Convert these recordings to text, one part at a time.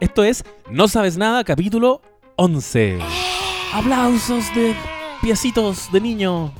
Esto es No Sabes Nada, capítulo 11. Aplausos de piecitos de niño.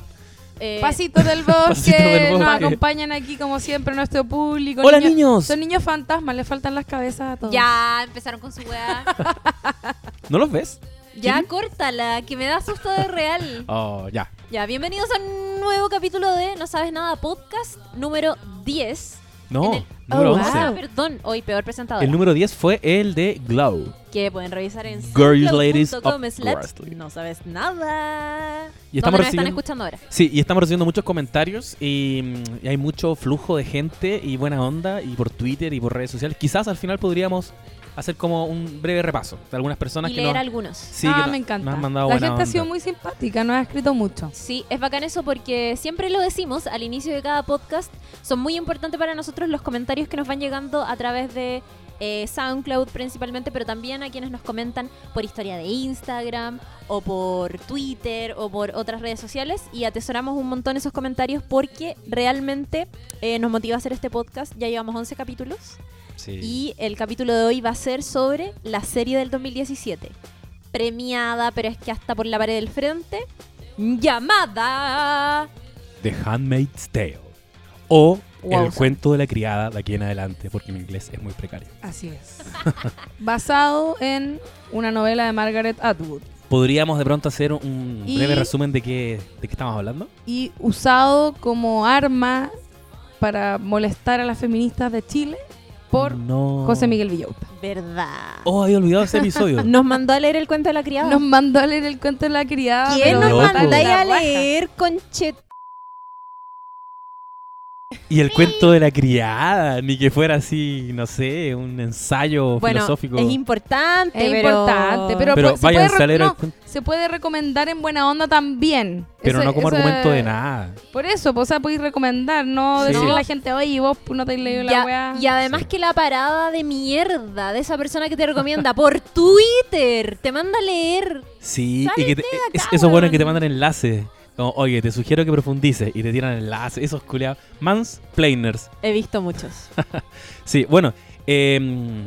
Eh, Pasitos del bosque, Pasitos del nos bosque. acompañan aquí como siempre nuestro público. Hola niños. Son niños fantasmas, les faltan las cabezas a todos. ya empezaron con su weá. ¿No los ves? ya córtala, que me da susto de real. Oh, ya. Ya, bienvenidos a un nuevo capítulo de No Sabes Nada Podcast número 10. No, el- número Oh, 11. ah, perdón, hoy peor presentador. El número 10 fue el de Glow. que pueden revisar en Girls, ladies soundcloud.com of slash Wrestling. no sabes nada. Y estamos ¿Dónde nos están recibiendo- escuchando ahora? Sí, y estamos recibiendo muchos comentarios y, mm, y hay mucho flujo de gente y buena onda y por Twitter y por redes sociales. Quizás al final podríamos hacer como un breve repaso de algunas personas Y que leer nos, algunos. sí, ah, que me encanta. nos han mandado la buena gente ha sido onda. muy simpática, nos ha escrito mucho. Sí, es bacán eso porque siempre lo decimos al inicio de cada podcast. Son muy importantes para nosotros los comentarios que nos van llegando a través de eh, SoundCloud principalmente, pero también a quienes nos comentan por historia de Instagram o por Twitter o por otras redes sociales. Y atesoramos un montón esos comentarios porque realmente eh, nos motiva a hacer este podcast. Ya llevamos 11 capítulos Sí. y el capítulo de hoy va a ser sobre la serie del 2017. Premiada, pero es que hasta por la pared del frente. Llamada. The Handmaid's Tale. O Wow. El cuento de la criada de aquí en adelante, porque mi inglés es muy precario. Así es. Basado en una novela de Margaret Atwood ¿Podríamos de pronto hacer un Y- breve resumen de qué, de qué estamos hablando? y usado como arma para molestar a las feministas de Chile por no. José Miguel Villauta. Verdad. Oh, había olvidado ese episodio. Nos mandó a leer el cuento de la criada. Nos mandó a leer el cuento de la criada. ¿Quién nos la a leer, conchet? Y el cuento de la criada, ni que fuera así, no sé, un ensayo Bueno, filosófico. es importante, Es pero... importante, pero, Pero pues, se, váyanse puede a el no, se puede recomendar en buena onda también. Pero Ese- no como ese- argumento de nada. Por eso, pues, o sea, podéis recomendar, no Sí. decirle a la gente, oye, vos no te has leído la weá. y además Sí. que la parada de mierda de esa persona que te recomienda por Twitter te manda a leer. Sí, y que te- es- acá, esos buenos que te mandan enlaces. Como, oye, te sugiero que profundices y te tiran enlaces. Esos culiados. Mansplainers. He visto muchos. Sí, bueno. em,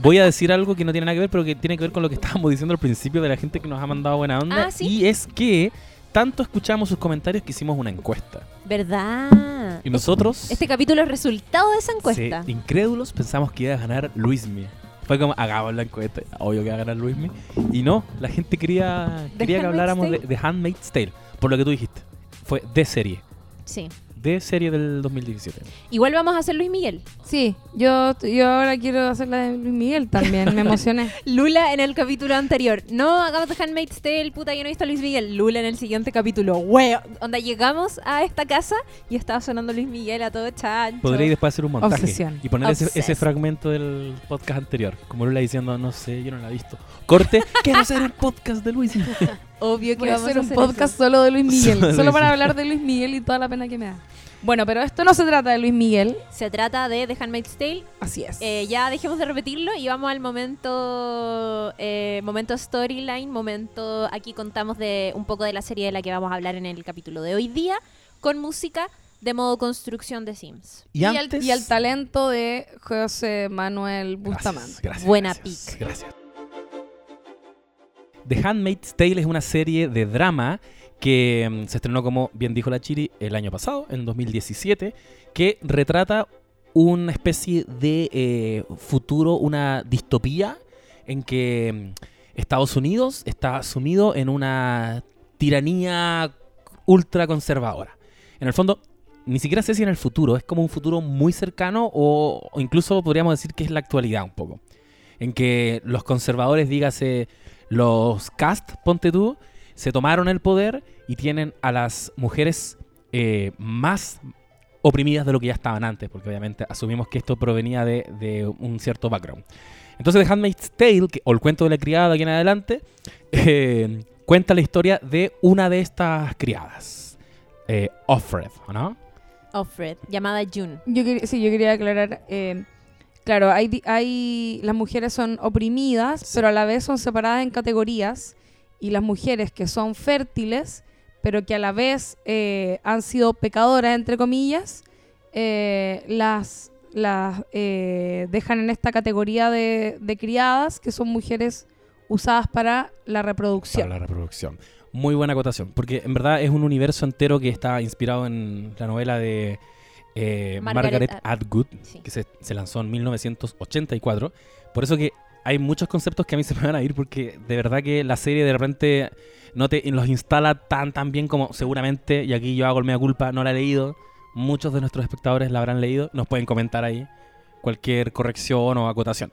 voy a decir algo que no tiene nada que ver, pero que tiene que ver con lo que estábamos diciendo al principio de la gente que nos ha mandado buena onda. Ah, ¿sí? Y es que tanto escuchamos sus comentarios que hicimos una encuesta. ¿Verdad? Y nosotros, Este capítulo es resultado de esa encuesta. sí, incrédulos, pensamos que iba a ganar Luismi. Fue como, hagamos la encuesta. Obvio que va a ganar Luismi. Y no, la gente quería, ¿The quería que habláramos de, de Handmaid's Tale. Por lo que tú dijiste. Fue de serie. Sí. De serie del 2017. Igual vamos a hacer Luis Miguel. Sí, yo, yo ahora quiero hacer la de Luis Miguel también, me emocioné. Lula en el capítulo anterior. No, hagamos The Handmaid's Tale, puta, yo no he visto a Luis Miguel. Lula en el siguiente capítulo. Weo. Onda, llegamos a esta casa y estaba sonando Luis Miguel a todo chancho. Podría después hacer un montaje Obsesión. y poner ese, ese fragmento del podcast anterior. Como Lula diciendo, no sé, yo no la he visto. Corte, quiero hacer un podcast de Luis. Obvio que Voy a vamos hacer un hacer podcast eso. solo de Luis Miguel, Solo para hablar de Luis Miguel y toda la pena que me da. Bueno, pero esto no se trata de Luis Miguel, Se trata de The Handmaid's Tale. así es. Eh, ya dejemos de repetirlo y vamos al momento eh, momento storyline, momento aquí contamos de un poco de la serie de la que vamos a hablar en el capítulo de hoy día con música de modo construcción de Sims. Y, y, antes... el, y el talento de José Manuel Bustamante. Gracias, gracias, Buena gracias, pick. Gracias. The Handmaid's Tale es una serie de drama que mm, se estrenó, como bien dijo la Chiri, el año pasado, en 2017, que retrata una especie de eh, futuro, una distopía en que mm, Estados Unidos está sumido en una tiranía ultra conservadora. En el fondo, ni siquiera sé si en el futuro, es como un futuro muy cercano o, o incluso podríamos decir que es la actualidad un poco. En que los conservadores, dígase los cast, ponte tú, se tomaron el poder y tienen a las mujeres eh, más oprimidas de lo que ya estaban antes, porque obviamente asumimos que esto provenía de, de un cierto background. Entonces The Handmaid's Tale, que- o el cuento de la criada de aquí en adelante, eh, cuenta la historia de una de estas criadas, eh, Offred, ¿no? Offred, llamada June. Yo sí, yo quería aclarar. eh, claro, hay, hay las mujeres son oprimidas, Sí. pero a la vez son separadas en categorías. Y las mujeres que son fértiles, pero que a la vez eh, han sido pecadoras, entre comillas, eh, las las eh, dejan en esta categoría de, de criadas, que son mujeres usadas para la reproducción. Para la reproducción. Muy buena acotación, porque en verdad es un universo entero que está inspirado en la novela de eh, Margaret Margaret, At- Atwood, Sí. que se, se lanzó en 1984. Por eso que hay muchos conceptos que a mí se me van a ir, porque de verdad que la serie de repente no te los instala tan tan bien como seguramente, y aquí yo hago el mea culpa, no la he leído. Muchos de nuestros espectadores la habrán leído, nos pueden comentar ahí cualquier corrección o acotación.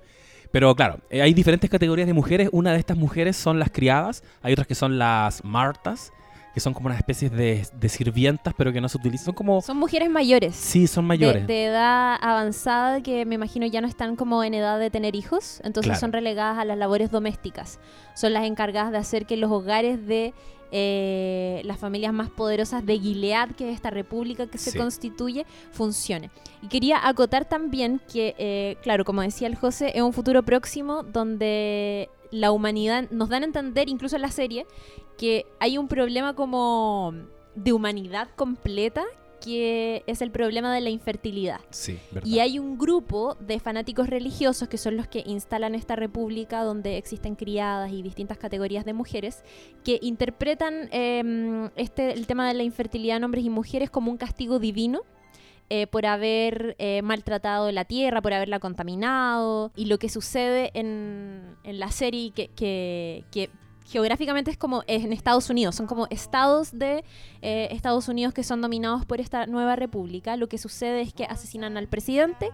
Pero claro, eh, hay diferentes categorías de mujeres. Una de estas mujeres son las criadas, hay otras que son las martas, que son como unas especies de, de sirvientas, pero que no se utilizan. Son como... Son mujeres mayores. Sí, son de, mayores. de edad avanzada que me imagino ya no están como en edad de tener hijos, entonces Claro. son relegadas a las labores domésticas. Son las encargadas de hacer que los hogares de eh, las familias más poderosas de Gilead, que es esta república que se Sí. constituye, funcione. Y quería acotar también que, eh, claro, como decía el José, es un futuro próximo donde la humanidad nos dan a entender, incluso en la serie, que hay un problema como de humanidad completa que es el problema de la infertilidad. Sí, verdad. Y hay un grupo de fanáticos religiosos que son los que instalan esta república donde existen criadas y distintas categorías de mujeres que interpretan eh, este, el tema de la infertilidad en hombres y mujeres como un castigo divino. Eh, por haber eh, maltratado la tierra, por haberla contaminado. Y lo que sucede en, en la serie, que, que, geográficamente es como en Estados Unidos, son como estados de eh, Estados Unidos que son dominados por esta nueva república. Lo que sucede es que asesinan al presidente,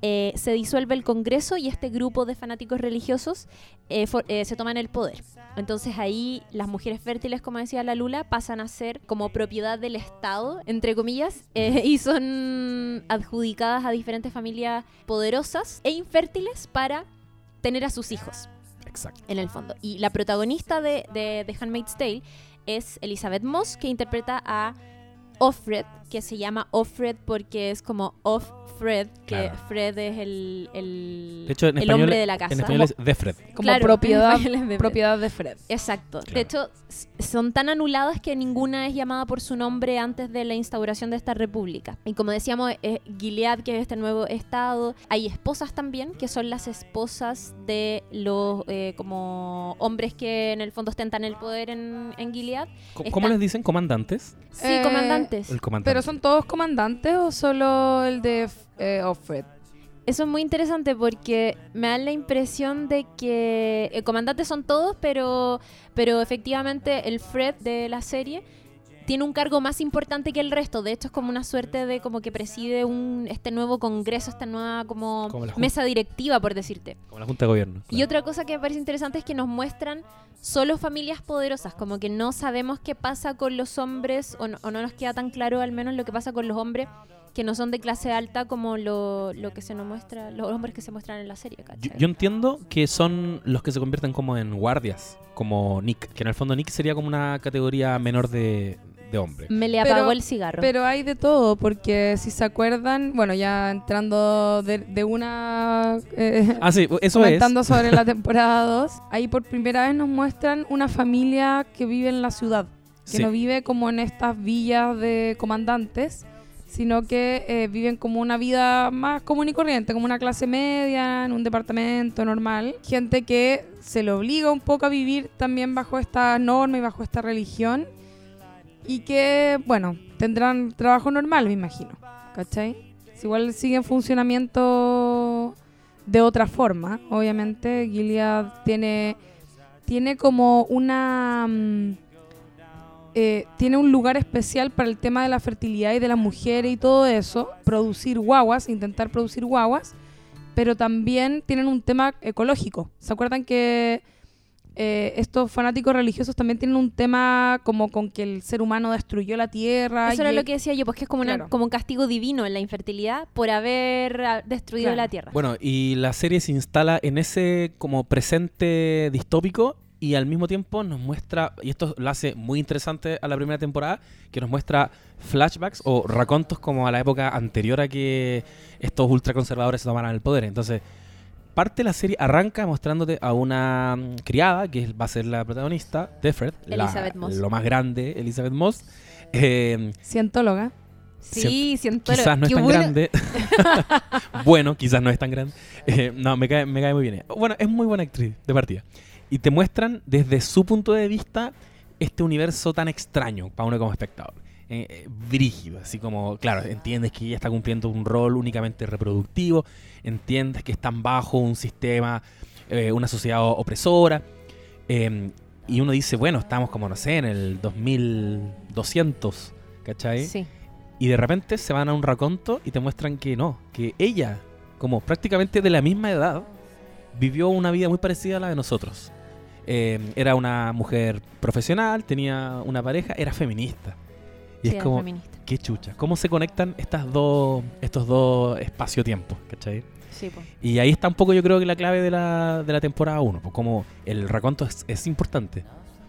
eh, se disuelve el Congreso y este grupo de fanáticos religiosos eh, for- eh, se toman el poder. Entonces ahí las mujeres fértiles, como decía la Lula, pasan a ser como propiedad del Estado, entre comillas, eh, y son adjudicadas a diferentes familias poderosas e infértiles para tener a sus hijos Exacto. en el fondo. Y la protagonista de, de, de Handmaid's Tale es Elizabeth Moss, que interpreta a Offred, que se llama Offred porque es como Off Fred, que Claro. Fred es el, el, De hecho, en el español, hombre de la casa. en español es Defred. Como Claro, propiedad, de Fred. propiedad de Fred. Exacto. Claro. De hecho, son tan anuladas que ninguna es llamada por su nombre antes de la instauración de esta república. Y como decíamos, es Gilead, que es este nuevo estado. Hay esposas también, que son las esposas de los eh, como hombres que en el fondo ostentan el poder en, en Gilead. ¿Cómo, les dicen? ¿Comandantes? Sí, Eh, comandantes. El comandante. ¿Pero son todos comandantes o solo el de eh, Offred? Eso es muy interesante porque me da la impresión de que eh, comandantes son todos, pero, pero efectivamente el Fred de la serie tiene un cargo más importante que el resto. De hecho, es como una suerte de como que preside un, este nuevo congreso, esta nueva como, mesa directiva, por decirte. Como la Junta de Gobierno. Y otra cosa que me parece interesante es que nos muestran solo familias poderosas, como que no sabemos qué pasa con los hombres, o no, o no nos queda tan claro al menos lo que pasa con los hombres que no son de clase alta como lo, lo que se nos muestra, los hombres que se muestran en la serie, Yo, yo entiendo que son los que se convierten como en guardias, como Nick, que en el fondo Nick sería como una categoría menor de, de hombre. Me le Pero- apagó el cigarro. Pero hay de todo, porque si se acuerdan, bueno, ya entrando de, de una... eh, Ah, sí, eso es. comentando sobre la temporada 2, ahí por primera vez nos muestran una familia que vive en la ciudad, que Sí. no vive como en estas villas de comandantes, sino que eh, viven como una vida más común y corriente, como una clase media, en un departamento normal. Gente que se le obliga un poco a vivir también bajo esta norma y bajo esta religión. Y que, bueno, tendrán trabajo normal, me imagino. ¿Cachai? Igual siguen funcionamiento de otra forma. Obviamente, Gilead tiene, tiene como una... mm, eh, tiene un lugar especial para el tema de la fertilidad y de las mujeres y todo eso, producir guaguas, intentar producir guaguas, pero también tienen un tema ecológico. ¿Se acuerdan que eh, estos fanáticos religiosos también tienen un tema como con que el ser humano destruyó la tierra? Eso y era lo que decía yo, pues que es como, una- Claro. como un castigo divino en la infertilidad por haber ah, destruido Claro. la tierra. Bueno, y la serie se instala en ese como presente distópico y al mismo tiempo nos muestra, y esto lo hace muy interesante a la primera temporada, que nos muestra flashbacks o racontos como a la época anterior a que estos ultraconservadores se tomaran el poder. Entonces, parte de la serie arranca mostrándote a una mm, criada, que va a ser la protagonista, Defred, la- Elizabeth Moss. lo más grande, Elizabeth Moss. Eh, Cientóloga. Sí, siento Quizás no es tan bueno. grande. bueno, quizás no es tan grande. Eh, no, me cae, me cae muy bien. Bueno, es muy buena actriz de partida. Y te muestran desde su punto de vista este universo tan extraño para uno como espectador. Eh, eh, brígido, así como, claro, entiendes que ella está cumpliendo un rol únicamente reproductivo, entiendes que están bajo un sistema, eh, una sociedad opresora, eh, y uno dice, bueno, estamos como, no sé, en el 2200, ¿cachai? Sí. Y de repente se van a un raconto y te muestran que no, que ella, como prácticamente de la misma edad, vivió una vida muy parecida a la de nosotros. Eh, era una mujer profesional, tenía una pareja, era feminista. Y sí, es como, feminista. qué chucha, ¿cómo se conectan estas dos, estos dos espacio-tiempo? ¿Cachai? Sí, po. Y ahí está un poco yo creo que la clave de la, de la temporada 1, como el raconto es, es importante,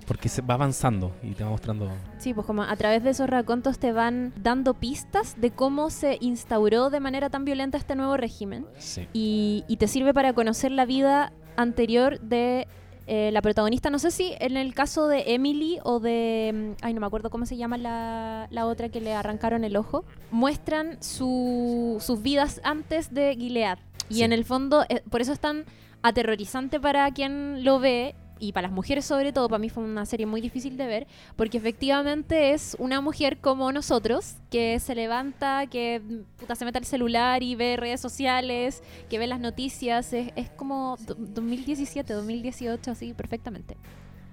porque se va avanzando y te va mostrando... Sí, pues como a través de esos racontos te van dando pistas de cómo se instauró de manera tan violenta este nuevo régimen Sí. y, y te sirve para conocer la vida anterior de eh, la protagonista. No sé si en el caso de Emily o de... mm, Ay, no me acuerdo cómo se llama la, la otra que le arrancaron el ojo. Muestran su- sus vidas antes de Gilead. Y Sí. en el fondo, eh, por eso es tan aterrorizante para quien lo ve y para las mujeres sobre todo, para mí fue una serie muy difícil de ver, porque efectivamente es una mujer como nosotros, que se levanta, que puta, se mete al celular y ve redes sociales, que ve las noticias, es, es como do- 2017, 2018, así perfectamente.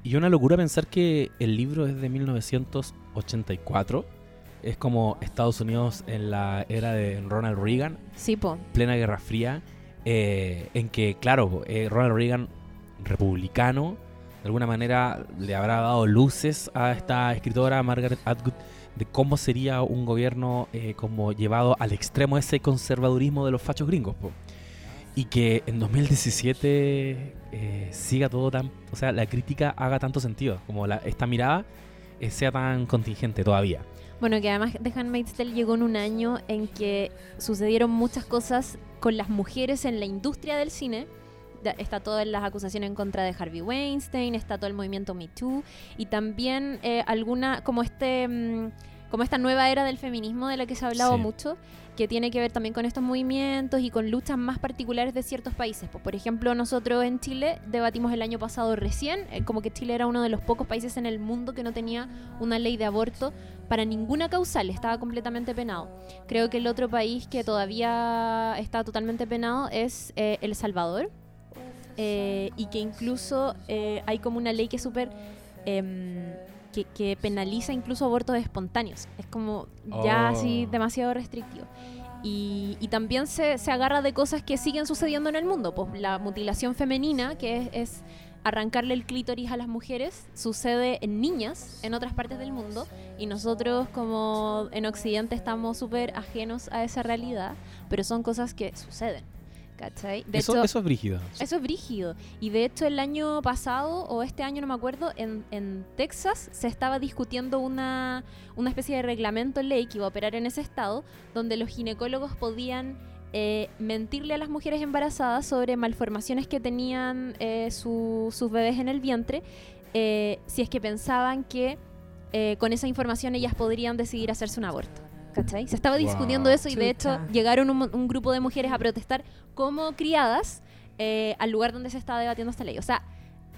Y una locura pensar que el libro es de 1984. Es como Estados Unidos en la era de Ronald Reagan, Sí, po. plena Guerra Fría, eh, en que, claro, eh, Ronald Reagan, republicano, de alguna manera le habrá dado luces a esta escritora, Margaret Atwood, de cómo sería un gobierno eh, como llevado al extremo ese conservadurismo de los fachos gringos. Y que en 2017 eh, siga todo tan... O sea, la crítica haga tanto sentido, como la- esta mirada eh, sea tan contingente todavía. Bueno, que además The Handmaid's Tale llegó en un año en que sucedieron muchas cosas con las mujeres en la industria del cine. Está todas las acusaciones en contra de Harvey Weinstein, está todo el movimiento Me Too y también eh, alguna, como este, mm, como esta nueva era del feminismo de la que se ha hablado Sí. mucho, que tiene que ver también con estos movimientos y con luchas más particulares de ciertos países. Pues, por ejemplo, nosotros en Chile debatimos el año pasado recién, eh, como que Chile era uno de los pocos países en el mundo que no tenía una ley de aborto para ninguna causal, estaba completamente penado. Creo que el otro país que todavía está totalmente penado es eh, El Salvador, eh, y que incluso eh, hay como una ley que súper... em, que, que penaliza incluso abortos espontáneos. Es como ya Oh. así demasiado restrictivo. Y, y también se, se agarra de cosas que siguen sucediendo en el mundo. Pues la mutilación femenina, que es, es arrancarle el clítoris a las mujeres, sucede en niñas en otras partes del mundo. Y nosotros como en Occidente estamos súper ajenos a esa realidad, pero son cosas que suceden. ¿Cachai? De Eso, hecho, eso es brígido. eso es brígido. Y de hecho el año pasado, o este año no me acuerdo, en, en Texas se estaba discutiendo una, una especie de reglamento ley que iba a operar en ese estado, donde los ginecólogos podían eh, mentirle a las mujeres embarazadas sobre malformaciones que tenían eh, su- sus bebés en el vientre, eh, si es que pensaban que eh, con esa información ellas podrían decidir hacerse un aborto. ¿Cachai? Se estaba discutiendo Wow. eso y de hecho llegaron un, un grupo de mujeres a protestar como criadas eh, al lugar donde se estaba debatiendo esta ley. O sea,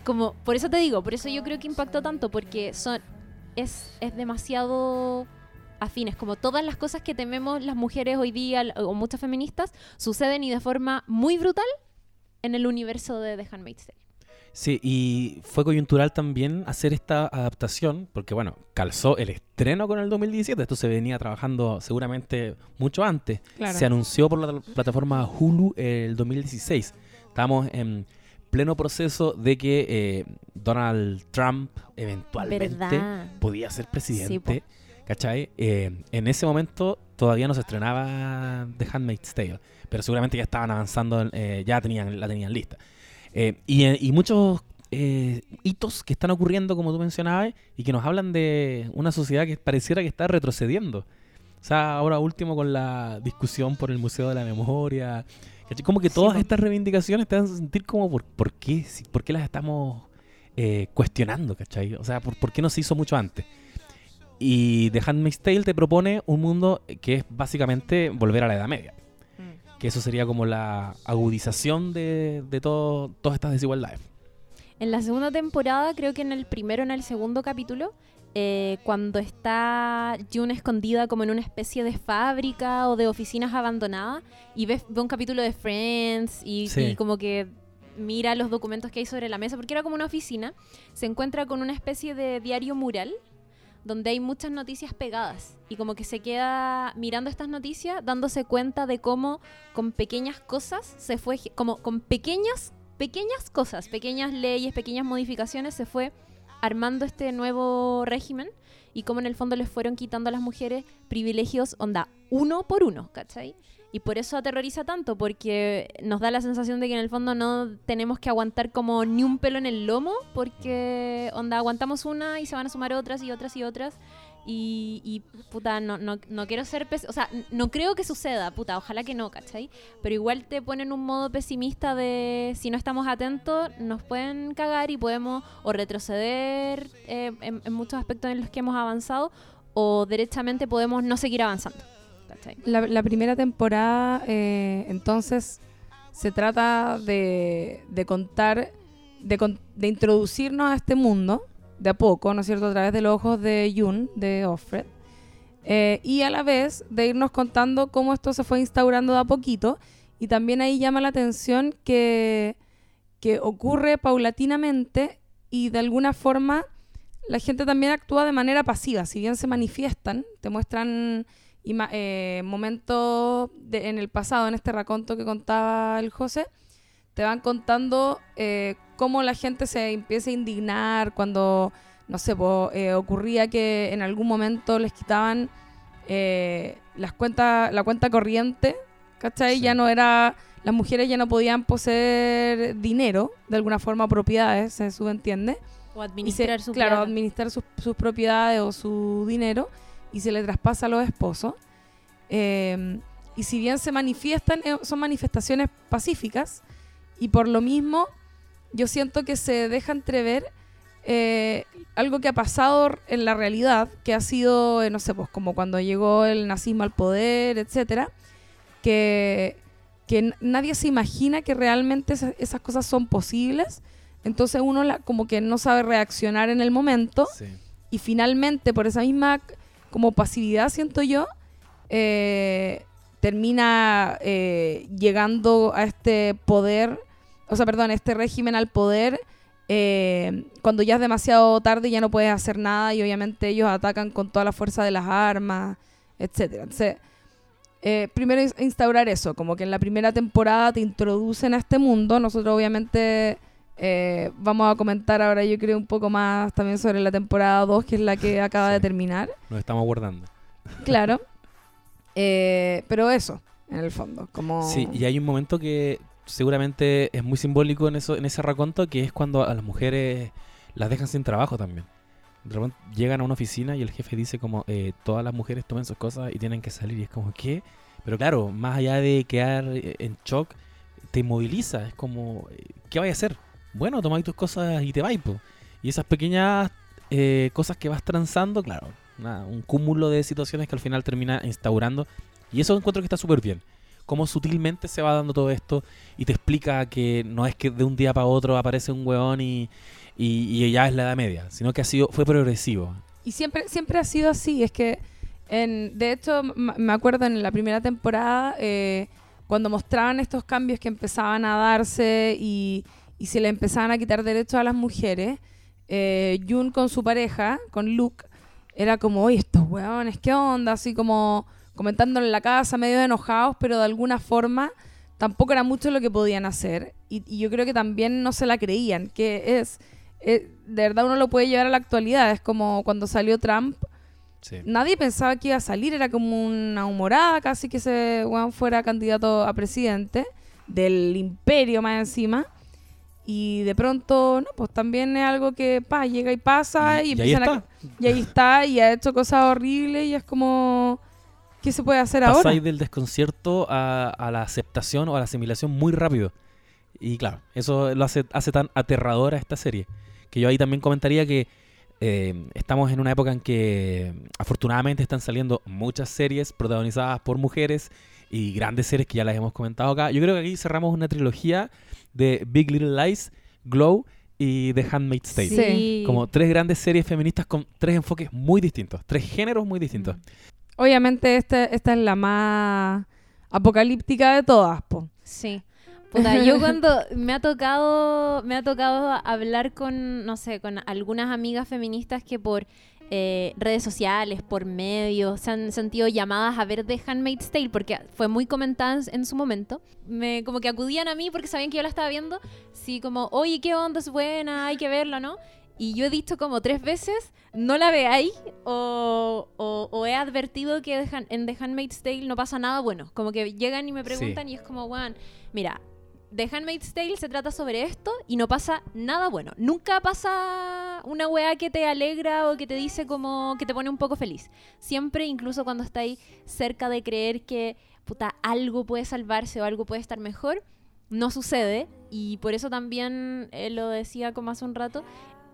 como, por eso te digo, por eso yo creo que impactó tanto, porque son, es, es demasiado afines, como todas las cosas que tememos las mujeres hoy día, o muchas feministas, suceden y de forma muy brutal en el universo de The Handmaid's Tale. Sí, y fue coyuntural también hacer esta adaptación, porque bueno, calzó el estreno con el 2017, esto se venía trabajando seguramente mucho antes. Claro. Se anunció por la plataforma Hulu el 2016. Estamos en pleno proceso de que eh, Donald Trump eventualmente ¿Verdad? podía ser Sí, presidente. ¿Cachai? Eh, en ese momento todavía no se estrenaba The Handmaid's Tale, pero seguramente ya estaban avanzando, eh, ya tenían, la tenían lista. Eh, y, eh, y muchos eh, hitos que están ocurriendo, como tú mencionabas, y que nos hablan de una sociedad que pareciera que está retrocediendo. O sea, ahora último con la discusión por el Museo de la Memoria. Como que todas estas reivindicaciones te hacen sentir como por, por, qué, por qué las estamos eh, cuestionando, ¿cachai? O sea, por, por qué no se hizo mucho antes. Y The Handmaid's Tale te propone un mundo que es básicamente volver a la Edad Media. Que eso sería como la agudización de, de todo, todas estas desigualdades. En la segunda temporada, creo que en el primero o en el segundo capítulo, eh, cuando está June escondida como en una especie de fábrica o de oficinas abandonadas y ve, ve un capítulo de Friends y, Sí. y como que mira los documentos que hay sobre la mesa, porque era como una oficina, se encuentra con una especie de diario mural donde hay muchas noticias pegadas y como que se queda mirando estas noticias dándose cuenta de cómo con pequeñas cosas se fue como con pequeñas pequeñas cosas, pequeñas leyes, pequeñas modificaciones se fue armando este nuevo régimen y cómo en el fondo les fueron quitando a las mujeres privilegios onda uno por uno, ¿cachai? Y por eso aterroriza tanto, porque nos da la sensación de que en el fondo no tenemos que aguantar como ni un pelo en el lomo, porque onda aguantamos una y se van a sumar otras y otras y otras. Y, y, puta, no, no, no quiero ser o sea, no creo que suceda, puta, ojalá que no, ¿cachai? Pero igual te ponen un modo pesimista de si no estamos atentos, nos pueden cagar y podemos o retroceder eh, en, en muchos aspectos en los que hemos avanzado, o derechamente podemos no seguir avanzando. La, primera temporada, eh, entonces, se trata de, contar, de, de introducirnos a este mundo de a poco, ¿no es cierto?, a través de los ojos de Jun, de Offred, eh, y a la vez de irnos contando cómo esto se fue instaurando de a poquito, y también ahí llama la atención que, ocurre paulatinamente y de alguna forma la gente también actúa de manera pasiva, si bien se manifiestan, te muestran eh, momentos de- en el pasado, en este raconto que contaba el José, te van contando eh, cómo la gente se empieza a indignar cuando, no sé, po, eh, ocurría que en algún momento les quitaban eh, las cuentas, la cuenta corriente, ¿cachai? Sí. Ya no era, las mujeres ya no podían poseer dinero, de alguna forma propiedades, se subentiende O y se- administrar su claro, administrar sus, sus propiedades o su dinero y se le traspasa a los esposos. Eh, y si bien se manifiestan, eh, son manifestaciones pacíficas y por lo mismo yo siento que se deja entrever eh, algo que ha pasado en la realidad, que ha sido, eh, no sé, pues como cuando llegó el nazismo al poder, etcétera, que, que nadie se imagina que realmente esa- esas cosas son posibles. Entonces uno la- como que no sabe reaccionar en el momento Sí. y finalmente por esa misma como pasividad siento yo eh, termina eh, llegando a este poder o sea perdón este régimen al poder eh, cuando ya es demasiado tarde y ya no puedes hacer nada y obviamente ellos atacan con toda la fuerza de las armas etcétera. Entonces primero ins- instaurar eso como que en la primera temporada te introducen a este mundo. Nosotros obviamente eh, vamos a comentar ahora yo creo un poco más también sobre la temporada 2, que es la que acaba de terminar. Nos estamos guardando. Claro. Eh, pero eso, en el fondo. Como... Sí, y hay un momento que seguramente es muy simbólico en eso, en ese raconto, que es cuando a las mujeres las dejan sin trabajo también. De repente llegan a una oficina y el jefe dice como eh, todas las mujeres tomen sus cosas y tienen que salir y es como ¿qué? Pero claro, más allá de quedar eh, en shock, te inmoviliza, es como eh, ¿qué vais a hacer? Bueno, tomáis tus cosas y te vais, po. Y esas pequeñas eh, cosas que vas transando, claro, nada, un cúmulo de situaciones que al final termina instaurando. Y eso encuentro que está súper bien. Cómo sutilmente se va dando todo esto y te explica que no es que de un día para otro aparece un hueón y, y, y ya es la edad media, sino que ha sido, fue progresivo. Y siempre, siempre ha sido así. Es que, en, de hecho, me acuerdo en la primera temporada, eh, cuando mostraban estos cambios que empezaban a darse y, y se le empezaban a quitar derechos a las mujeres, eh, Jun con su pareja, con Luke, era como, oye, estos hueones, ¿qué onda? Así como comentándole en la casa, medio enojados, pero de alguna forma tampoco era mucho lo que podían hacer. Y, y yo creo que también no se la creían, que es, eh, de verdad uno lo puede llevar a la actualidad. Es como cuando salió Trump, Sí. nadie pensaba que iba a salir, era como una humorada casi que ese weón fuera candidato a presidente del imperio más encima. Y de pronto, no, pues también es algo que pa, llega y pasa y, Y- y ahí empiezan a- está. y ahí está, y ha hecho cosas horribles y es como, ¿qué se puede hacer ahora? Pasáis del desconcierto a, a la aceptación o a la asimilación muy rápido. Y claro, eso lo hace, hace tan aterradora esta serie. Que yo ahí también comentaría que eh, estamos en una época en que afortunadamente están saliendo muchas series protagonizadas por mujeres y grandes series que ya las hemos comentado acá. Yo creo que aquí cerramos una trilogía de Big Little Lies, Glow y The Handmaid's Tale. Sí. Como tres grandes series feministas con tres enfoques muy distintos, tres géneros muy distintos. Obviamente esta, esta es la más apocalíptica de todas, po. Sí. Puta, yo cuando me ha tocado, me ha tocado hablar con, no sé, con algunas amigas feministas que por eh, redes sociales, por medios, se han sentido llamadas a ver The Handmaid's Tale porque fue muy comentada en, su momento. Me, como que acudían a mí porque sabían que yo la estaba viendo. Sí, como, oye, qué onda, es buena, hay que verla, ¿no? Y yo he dicho como tres veces, no la veáis o, o- o he advertido que en The Handmaid's Tale no pasa nada bueno. Como que llegan y me preguntan y es como, weón, mira, The Handmaid's Tale se trata sobre esto y no pasa nada bueno. Nunca pasa una weá que te alegra o que te dice como que te pone un poco feliz. Siempre, incluso cuando estáis cerca de creer que puta, algo puede salvarse o algo puede estar mejor, no sucede. Y por eso también eh, lo decía como hace un rato,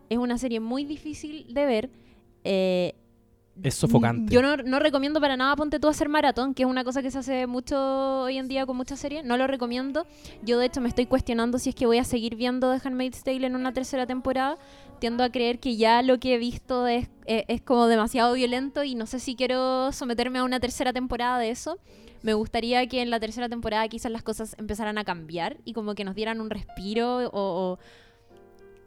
es una serie muy difícil de ver. Eh, Es sofocante. yo no, no recomiendo para nada Ponte tú a hacer maratón, que es una cosa que se hace mucho hoy en día con muchas series. No lo recomiendo. Yo, de hecho, me estoy cuestionando si es que voy a seguir viendo The Handmaid's Tale en una tercera temporada. Tiendo a creer que ya lo que he visto es, es, es como demasiado violento y no sé si quiero someterme a una tercera temporada de eso. Me gustaría que en la tercera temporada quizás las cosas empezaran a cambiar y como que nos dieran un respiro o... o-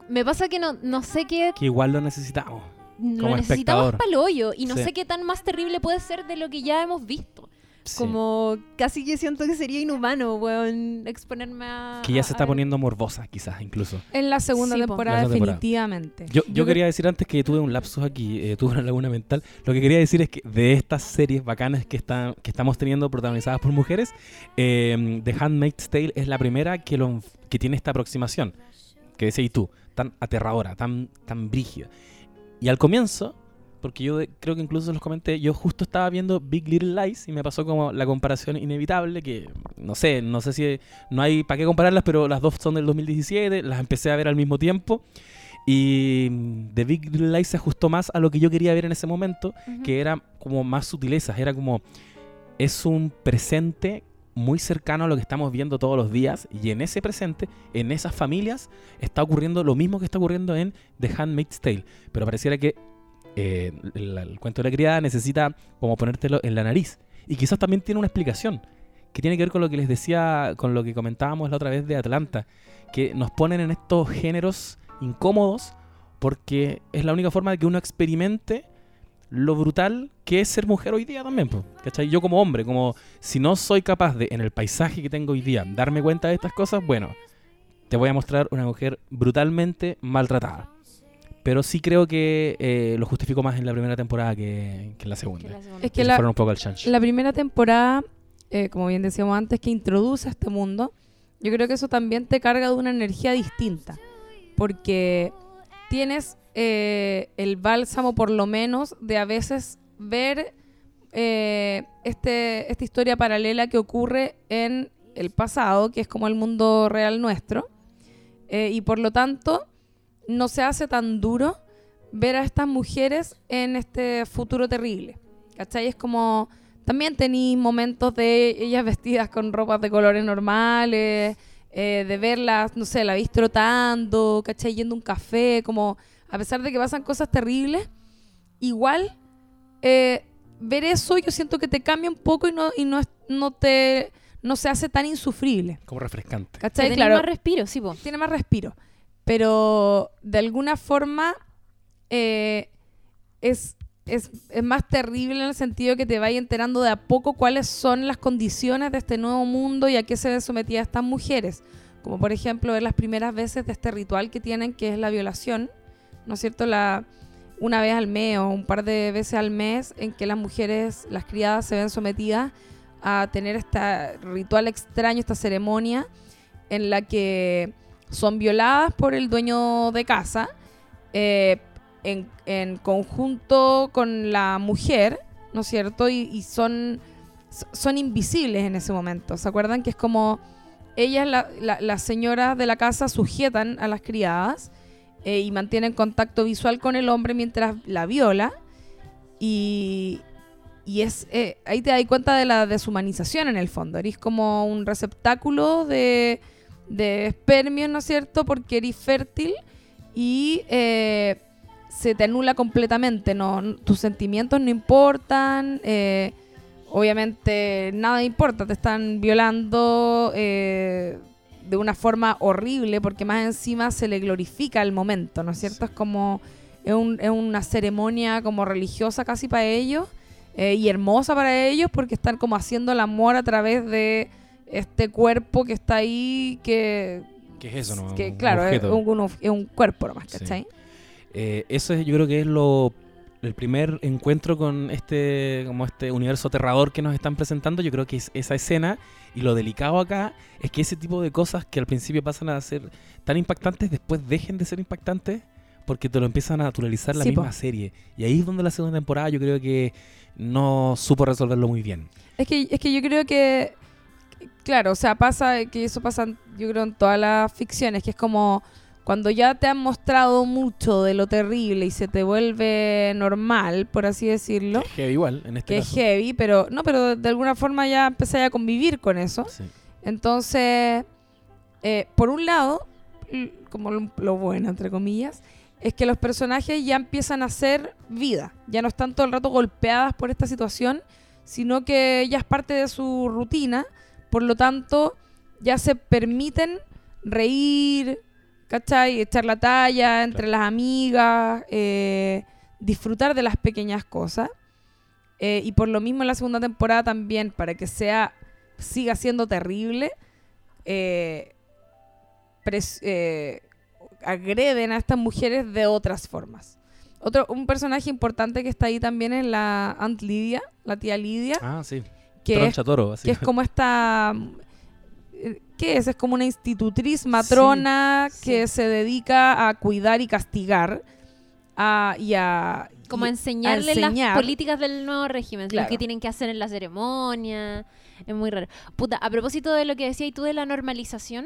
Me pasa que no, no sé qué Que igual lo necesitamos. Lo Como necesitamos para hoyo y no Sí. sé qué tan más terrible puede ser de lo que ya hemos visto. Sí. Como casi que siento que sería inhumano, weón, exponerme a... Que ya a- se está poniendo morbosa, quizás, incluso. En la segunda Sí, temporada, La segunda temporada. definitivamente. Yo, yo Yo quería decir antes que tuve un lapsus aquí, eh, tuve una laguna mental. Lo que quería decir es que de estas series bacanas que, están que estamos teniendo protagonizadas por mujeres, eh, The Handmaid's Tale es la primera que, lo, que tiene esta aproximación, que decías tú, tan aterradora, tan, tan brígida. Y al comienzo, porque yo creo que incluso los comenté, yo justo estaba viendo Big Little Lies y me pasó como la comparación inevitable, que no sé, no sé si no hay para qué compararlas, pero las dos son del 2017, las empecé a ver al mismo tiempo. Y The Big Little Lies se ajustó más a lo que yo quería ver en ese momento, Ujú. que era como más sutilezas, era como es un presente muy cercano a lo que estamos viendo todos los días y en ese presente, en esas familias, está ocurriendo lo mismo que está ocurriendo en The Handmaid's Tale, pero pareciera que eh, el, el cuento de la criada necesita como ponértelo en la nariz. Y quizás también tiene una explicación que tiene que ver con lo que les decía, con lo que comentábamos la otra vez de Atlanta, que nos ponen en estos géneros incómodos porque es la única forma de que uno experimente lo brutal que es ser mujer hoy día también, po, ¿cachai? Yo como hombre, como si no soy capaz de, en el paisaje que tengo hoy día, darme cuenta de estas cosas, bueno, te voy a mostrar una mujer brutalmente maltratada. Pero sí creo que eh, lo justifico más en la primera temporada que, que en la segunda. Que la segunda. Es Que la, fueron un poco al la primera temporada, eh, como bien decíamos antes, que introduce a este mundo, yo creo que eso también te carga de una energía distinta. Porque tienes eh, el bálsamo, por lo menos, de a veces ver eh, este, esta historia paralela que ocurre en el pasado, que es como el mundo real nuestro. Eh, y por lo tanto, no se hace tan duro ver a estas mujeres en este futuro terrible. ¿Cachai? Es como... También tenéis momentos de ellas vestidas con ropas de colores normales, de verlas, no sé, la veis trotando, ¿cachai? Yendo a un café, como a pesar de que pasan cosas terribles, igual eh, ver eso yo siento que te cambia un poco y no, y no, no te no se hace tan insufrible. Como refrescante. ¿Cachai? tenés Claro, más respiro, sí, po. tiene más respiro. Pero de alguna forma eh, es, es, es más terrible en el sentido que te vayas enterando de a poco cuáles son las condiciones de este nuevo mundo y a qué se ven sometidas estas mujeres. Como por ejemplo ver las primeras veces de este ritual que tienen, que es la violación, ¿no es cierto? La, una vez al mes o un par de veces al mes en que las mujeres, las criadas, se ven sometidas a tener este ritual extraño, esta ceremonia en la que son violadas por el dueño de casa eh, en, en conjunto con la mujer, ¿no es cierto? Y, son, son invisibles en ese momento. ¿Se acuerdan que es como ellas, la- la- las señoras de la casa, sujetan a las criadas eh, y mantienen contacto visual con el hombre mientras la viola. Y, y es eh, ahí te das cuenta de la deshumanización en el fondo. Eres como un receptáculo de, de espermios, ¿no es cierto? Porque eres fértil y eh, se te anula completamente. No, tus sentimientos no importan. obviamente nada importa. Te están violando de una forma horrible porque más encima se le glorifica el momento, ¿no es cierto? Es como... Es, un- es una ceremonia como religiosa casi para ellos eh, y hermosa para ellos porque están como haciendo el amor a través de este cuerpo que está ahí que, ¿Qué es eso, no? que Un claro, es un, un- es un cuerpo nomás, Sí. ¿cachai? Eh, eso es, yo creo que es lo el primer encuentro con este como este universo aterrador que nos están presentando. Yo creo que es esa escena y lo delicado acá es que ese tipo de cosas que al principio pasan a ser tan impactantes después dejen de ser impactantes porque te lo empiezan a naturalizar la Sí, po. misma serie. Y ahí es donde la segunda temporada yo creo que no supo resolverlo muy bien. Es que, es que yo creo que, claro, o sea, pasa que eso pasa, yo creo, en todas las ficciones, que es como cuando ya te han mostrado mucho de lo terrible y se te vuelve normal, por así decirlo, Que es heavy igual en este que es caso. heavy, pero no, pero de alguna forma ya empecé a convivir con eso. Sí. Entonces, eh, por un lado, como lo, lo bueno, entre comillas, es que los personajes ya empiezan a hacer vida. Ya no están todo el rato golpeadas por esta situación, sino que ya es parte de su rutina. Por lo tanto, ya se permiten reír, ¿cachai? Echar la talla entre las amigas, eh, disfrutar de las pequeñas cosas. Eh, y por lo mismo en la segunda temporada también, para que sea siga siendo terrible, eh, pres- agreden a estas mujeres de otras formas. Otro, un personaje importante que está ahí también es la Aunt Lidia, la tía Lidia, Ah, sí. que es, toro, así. que es como esta... eh, ¿Qué es? Es como una institutriz matrona Sí. que se dedica a cuidar y castigar a, y a... Como y- enseñarle enseñar. las políticas del nuevo régimen, Claro. lo que tienen que hacer en la ceremonia. Es muy raro. Puta, a propósito de lo que decías tú de la normalización,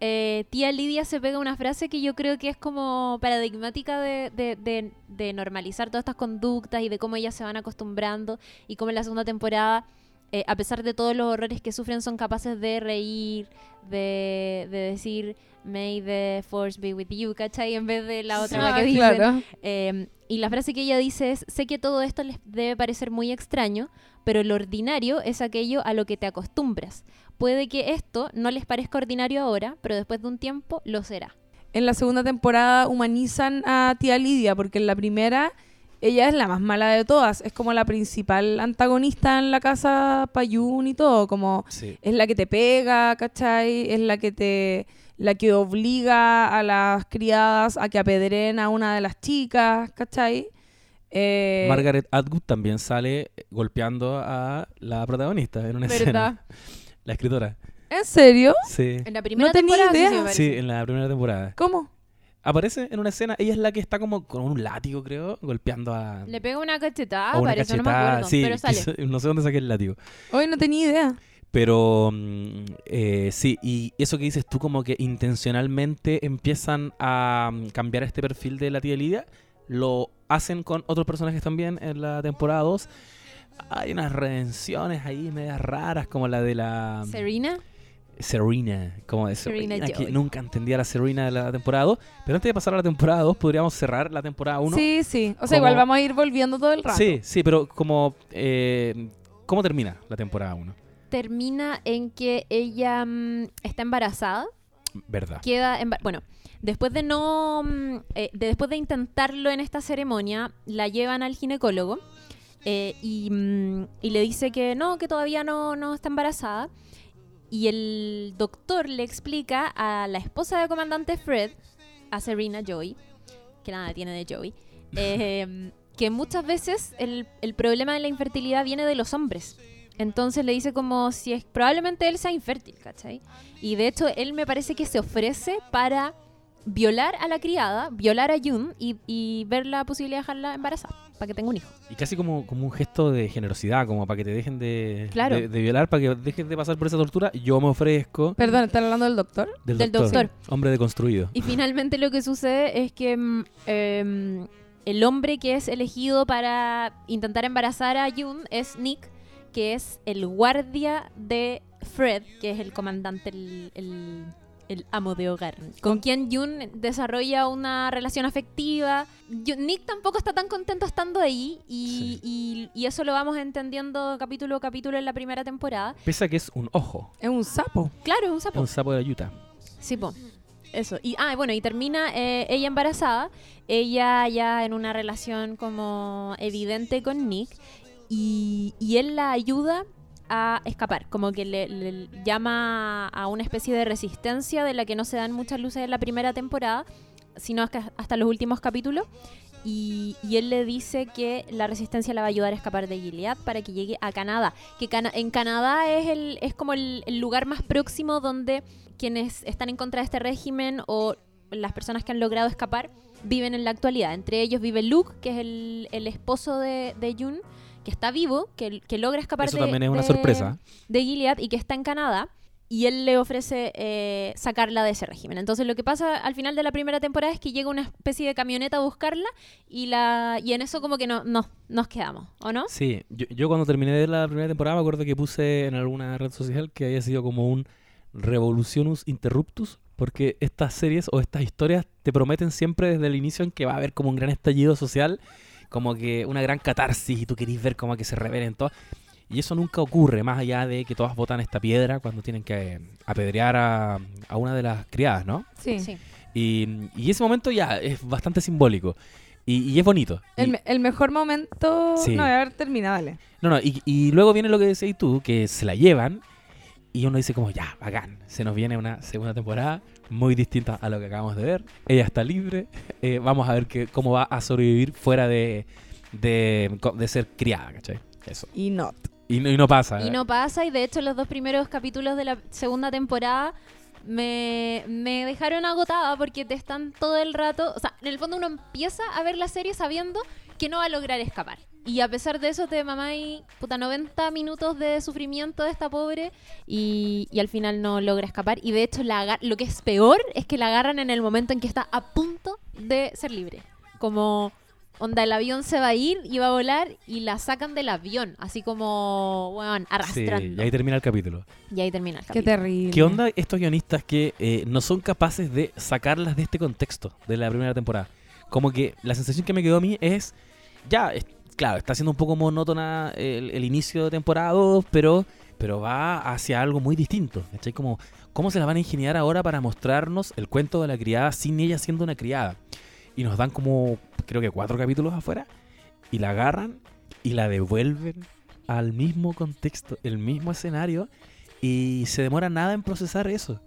eh, tía Lidia se pega una frase que yo creo que es como paradigmática de, de- de- de normalizar todas estas conductas y de cómo ellas se van acostumbrando y cómo en la segunda temporada, eh, a pesar de todos los horrores que sufren, son capaces de reír, de, de decir May the force be with you, ¿cachai? En vez de la otra Ah, que dicen. claro. Eh, y la frase que ella dice es, sé que todo esto les debe parecer muy extraño, pero lo ordinario es aquello a lo que te acostumbras. Puede que esto no les parezca ordinario ahora, pero después de un tiempo lo será. En la segunda temporada humanizan a tía Lidia, porque en la primera ella es la más mala de todas. Es como la principal antagonista en la casa Payún y todo. Como Sí. es la que te pega, ¿cachai? Es la que te la que obliga a las criadas a que apedreen a una de las chicas, ¿cachai? Eh, Margaret Atwood también sale golpeando a la protagonista en una escena. ¿Verdad? La escritora. ¿En serio? Sí. En la primera tenía temporada idea. Sí, en la primera temporada. ¿Cómo? Aparece en una escena, ella es la que está como con un látigo, creo, golpeando a, Le pega una cachetada, a una parece, no me cachetada. acuerdo, sí, pero sale. no sé dónde saqué el látigo. Hoy no tenía idea. Pero mm, eh, sí, y eso que dices tú como que intencionalmente empiezan a mm, cambiar este perfil de la tía Lidia, lo hacen con otros personajes también en la temporada 2. Hay unas redenciones ahí medias raras como la de la... mm, Serena, Serena, como de Serena que nunca entendía la Serena de la temporada 2. Pero antes de pasar a la temporada 2, podríamos cerrar la temporada 1. Sí, sí. O sea, Como- igual vamos a ir volviendo todo el rato. sí, sí, pero como... eh, ¿Cómo termina la temporada 1? termina en que ella mm, está embarazada ¿Verdad? queda emba- bueno después de no mm, eh, de- después de intentarlo en esta ceremonia la llevan al ginecólogo eh, y, mm, y le dice que no que todavía no, no está embarazada y el doctor le explica a la esposa del comandante Fred a Serena Joy que nada tiene de Joey eh, que muchas veces el, el problema de la infertilidad viene de los hombres entonces le dice como si es probablemente él sea infértil, ¿cachai? Y de hecho él me parece que se ofrece para violar a la criada, violar a Jun y, y ver la posibilidad de dejarla embarazada. para que tenga un hijo. Y casi como, como un gesto de generosidad, como para que te dejen de, Claro. de, de violar, para que dejes de pasar por esa tortura. Yo me ofrezco Perdón, ¿están hablando del doctor? del, del doctor, doctor. hombre deconstruido. Y finalmente lo que sucede es que mm, em, el hombre que es elegido para intentar embarazar a June es Nick, que es el guardia de Fred, que es el comandante, el, el- el amo de hogar, con quien June desarrolla una relación afectiva. Nick tampoco está tan contento estando ahí y, y- y eso lo vamos entendiendo capítulo a capítulo en la primera temporada. Pese a que es un ojo, Es un sapo. Claro, es un es sapo. un sapo de Utah. Sí, po. Eso. Y, ah, bueno, y termina eh, ella embarazada, ella ya en una relación como evidente con Nick, y, y él la ayuda a escapar, como que le, le llama a una especie de resistencia de la que no se dan muchas luces en la primera temporada, sino hasta, los últimos capítulos. Y, y él le dice que la resistencia la va a ayudar a escapar de Gilead para que llegue a Canadá. Que Cana- en Canadá es, el, es como el, el lugar más próximo donde quienes están en contra de este régimen o las personas que han logrado escapar viven en la actualidad. Entre ellos vive Luke, que es el, el esposo de, de June, que está vivo, que, que logra escapar Eso de, también es una de- sorpresa. de Gilead y que está en Canadá. Y él le ofrece eh, sacarla de ese régimen. Entonces lo que pasa al final de la primera temporada es que llega una especie de camioneta a buscarla y la y en eso como que no, no nos quedamos, ¿o no? Sí, yo, yo cuando terminé de la primera temporada me acuerdo que puse en alguna red social que había sido como un revolutionus interruptus, porque estas series o estas historias te prometen siempre desde el inicio en que va a haber como un gran estallido social, como que una gran catarsis y tú querís ver como que se revelen todas. Y eso nunca ocurre, más allá de que todas botan esta piedra cuando tienen que eh, apedrear a, a una de las criadas, ¿no? Sí. Sí. Y, y ese momento ya es bastante simbólico. Y, y es bonito. Y- El, me- el mejor momento. Sí. No, a ver, termina, dale. No, no, y, y luego viene lo que decías tú, que se la llevan y uno dice como, ya, bacán, se nos viene una segunda temporada muy distinta a lo que acabamos de ver. Ella está libre, eh, vamos a ver que, cómo va a sobrevivir fuera de, de, de ser criada, ¿cachai? Eso. Y not. Y no, y no pasa. Y no pasa, y de hecho los dos primeros capítulos de la segunda temporada me, me dejaron agotada porque te están todo el rato, o sea, en el fondo uno empieza a ver la serie sabiendo que no va a lograr escapar. Y a pesar de eso te mamáis puta 90 minutos de sufrimiento de esta pobre y, y al final no logra escapar. Y de hecho la lo que es peor es que la agarran en el momento en que está a punto de ser libre. Como onda el avión se va a ir y va a volar y la sacan del avión, así como, weón, Sí, arrastrando. y ahí termina el capítulo. Y ahí termina el Qué capítulo. terrible. ¿Qué onda estos guionistas que eh, no son capaces de sacarlas de este contexto de la primera temporada? Como que la sensación que me quedó a mí es, ya, claro, está siendo un poco monótona el, inicio de temporada 2, pero, pero va hacia algo muy distinto. ¿cachai? Como, ¿Cómo se la van a ingeniar ahora para mostrarnos el cuento de la criada sin ella siendo una criada? Y nos dan como, creo que cuatro capítulos afuera, y la agarran y la devuelven al mismo contexto, el mismo escenario, y se demora nada en procesar eso.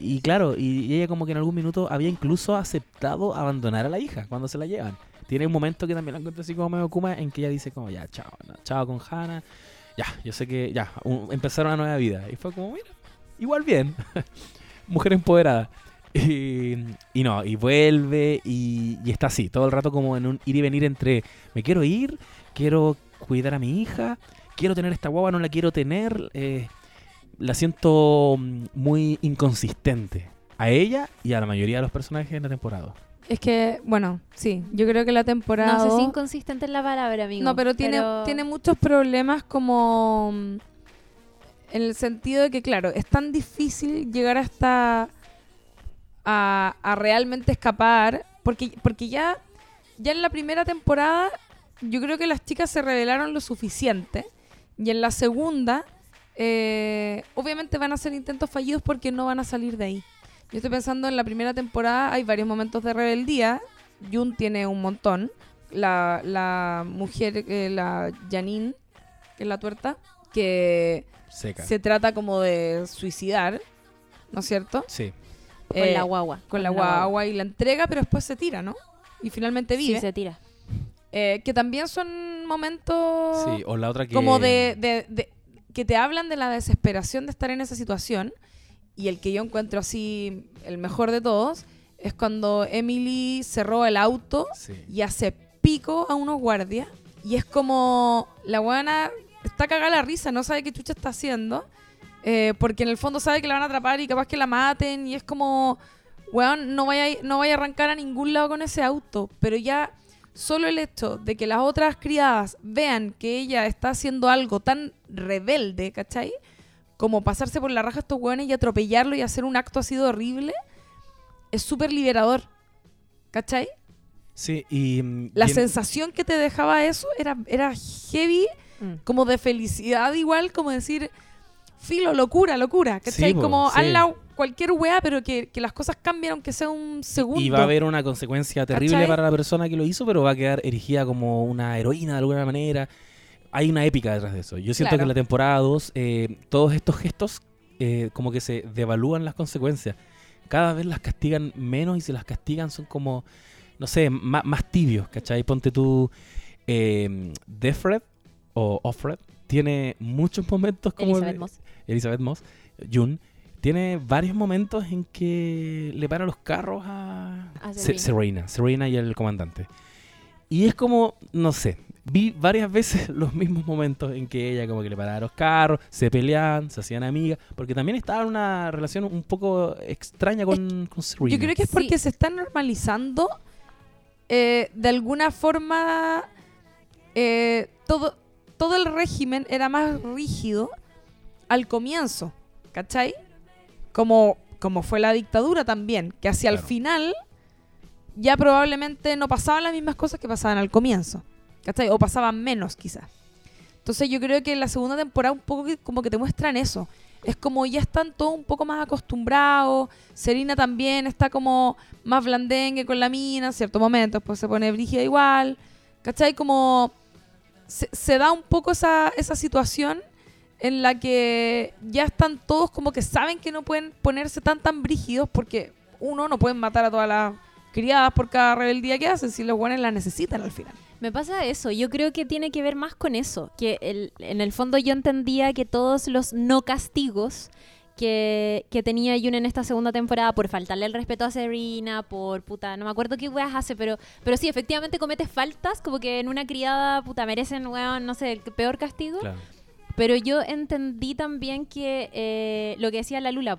Y claro, y ella como que en algún minuto había incluso aceptado abandonar a la hija cuando se la llevan. Tiene un momento que también la encuentro así como medio Kuma en que ella dice como ya, chao, chao con Hannah. Ya, yo sé que ya, un- empezar una nueva vida. Y fue como, mira, igual bien. Mujer empoderada. Y, no, y vuelve y, y está así, todo el rato como en un ir y venir entre me quiero ir, quiero cuidar a mi hija, quiero tener esta guagua, no la quiero tener. eh, la siento mm, muy inconsistente a ella y a la mayoría de los personajes en la temporada. Es que, bueno, sí, yo creo que la temporada. No sé si inconsistente en la palabra, amigo. No, pero tiene, tiene muchos problemas como mm, en el sentido de que, claro, es tan difícil llegar hasta a, a realmente escapar, porque, porque ya, ya en la primera temporada yo creo que las chicas se revelaron lo suficiente y en la segunda eh, obviamente van a ser intentos fallidos porque no van a salir de ahí. Yo estoy pensando en la primera temporada hay varios momentos de rebeldía, Jun tiene un montón, la, la mujer, eh, la Janine, que es la tuerta, que Seca. se trata como de suicidar, ¿no es cierto? Sí. Con Eh, la guagua. Con la guagua y la entrega, pero después se tira, ¿no? Y finalmente Sí, vive. se tira. Eh, que también son momentos Sí, o la otra que... como de, de- de- que te hablan de la desesperación de estar en esa situación. Y el que yo encuentro así, el mejor de todos, es cuando Emily se roba el auto Sí. y hace pico a unos guardias y es como la buena está cagada la risa, no sabe qué chucha está haciendo. eh, porque en el fondo sabe que la van a atrapar y capaz que la maten. Y es como, weón, no vaya, no vaya a arrancar a ningún lado con ese auto. Pero ya solo el hecho de que las otras criadas vean que ella está haciendo algo tan rebelde, ¿cachai? Como pasarse por la raja a estos weones y atropellarlo y hacer un acto así de horrible, es súper liberador. ¿Cachai? Sí, y... mm, La y en- sensación que te dejaba eso era, era heavy, Mm. como de felicidad igual, como decir, filo, locura, locura, ¿cachai? Sí, po, como sí. hazla cualquier weá, pero que, que las cosas cambien aunque sea un segundo. Y va a haber una consecuencia terrible ¿Cachai? para la persona que lo hizo, pero va a quedar erigida como una heroína de alguna manera. Hay una épica detrás de eso. Yo siento Claro. que en la temporada 2, eh, todos estos gestos eh, como que se devalúan las consecuencias. Cada vez las castigan menos y si las castigan son como, no sé, ma- más, tibios, ¿cachai? Ponte tú, eh, Defred o Offred tiene muchos momentos como... Elizabeth de- Moss. Elizabeth Moss, June, tiene varios momentos en que le para los carros a, A Se- Serena. Serena, Serena y el comandante. Y es como, no sé, vi varias veces los mismos momentos en que ella como que le paraba los carros, se peleaban, se hacían amigas, porque también estaba en una relación un poco extraña con, con Serena. Yo creo que es Sí. porque se está normalizando eh, de alguna forma eh, todo, todo el régimen era más rígido al comienzo, ¿cachai? Como, como fue la dictadura también, que hacia el Claro. final ya probablemente no pasaban las mismas cosas que pasaban al comienzo, ¿cachai? O pasaban menos quizás. Entonces yo creo que en la segunda temporada un poco que, como que te muestran eso. Es como ya están todos un poco más acostumbrados. Serena también está como más blandengue con la mina en ciertos momentos, pues se pone brígida igual. ¿Cachai? Como se, se da un poco esa, esa situación en la que ya están todos como que saben que no pueden ponerse tan tan brígidos porque uno no pueden matar a todas las criadas por cada rebeldía que hacen si los buenos la necesitan al final. Me pasa eso, yo creo que tiene que ver más con eso, que el- en el fondo yo entendía que todos los no castigos que, que tenía Yun en esta segunda temporada por faltarle el respeto a Serena, por puta, no me acuerdo qué weas hace, pero, pero sí, efectivamente comete faltas, como que en una criada, puta, merecen, weón, no sé, el peor castigo. Claro. Pero yo entendí también que eh, lo que decía la Lula.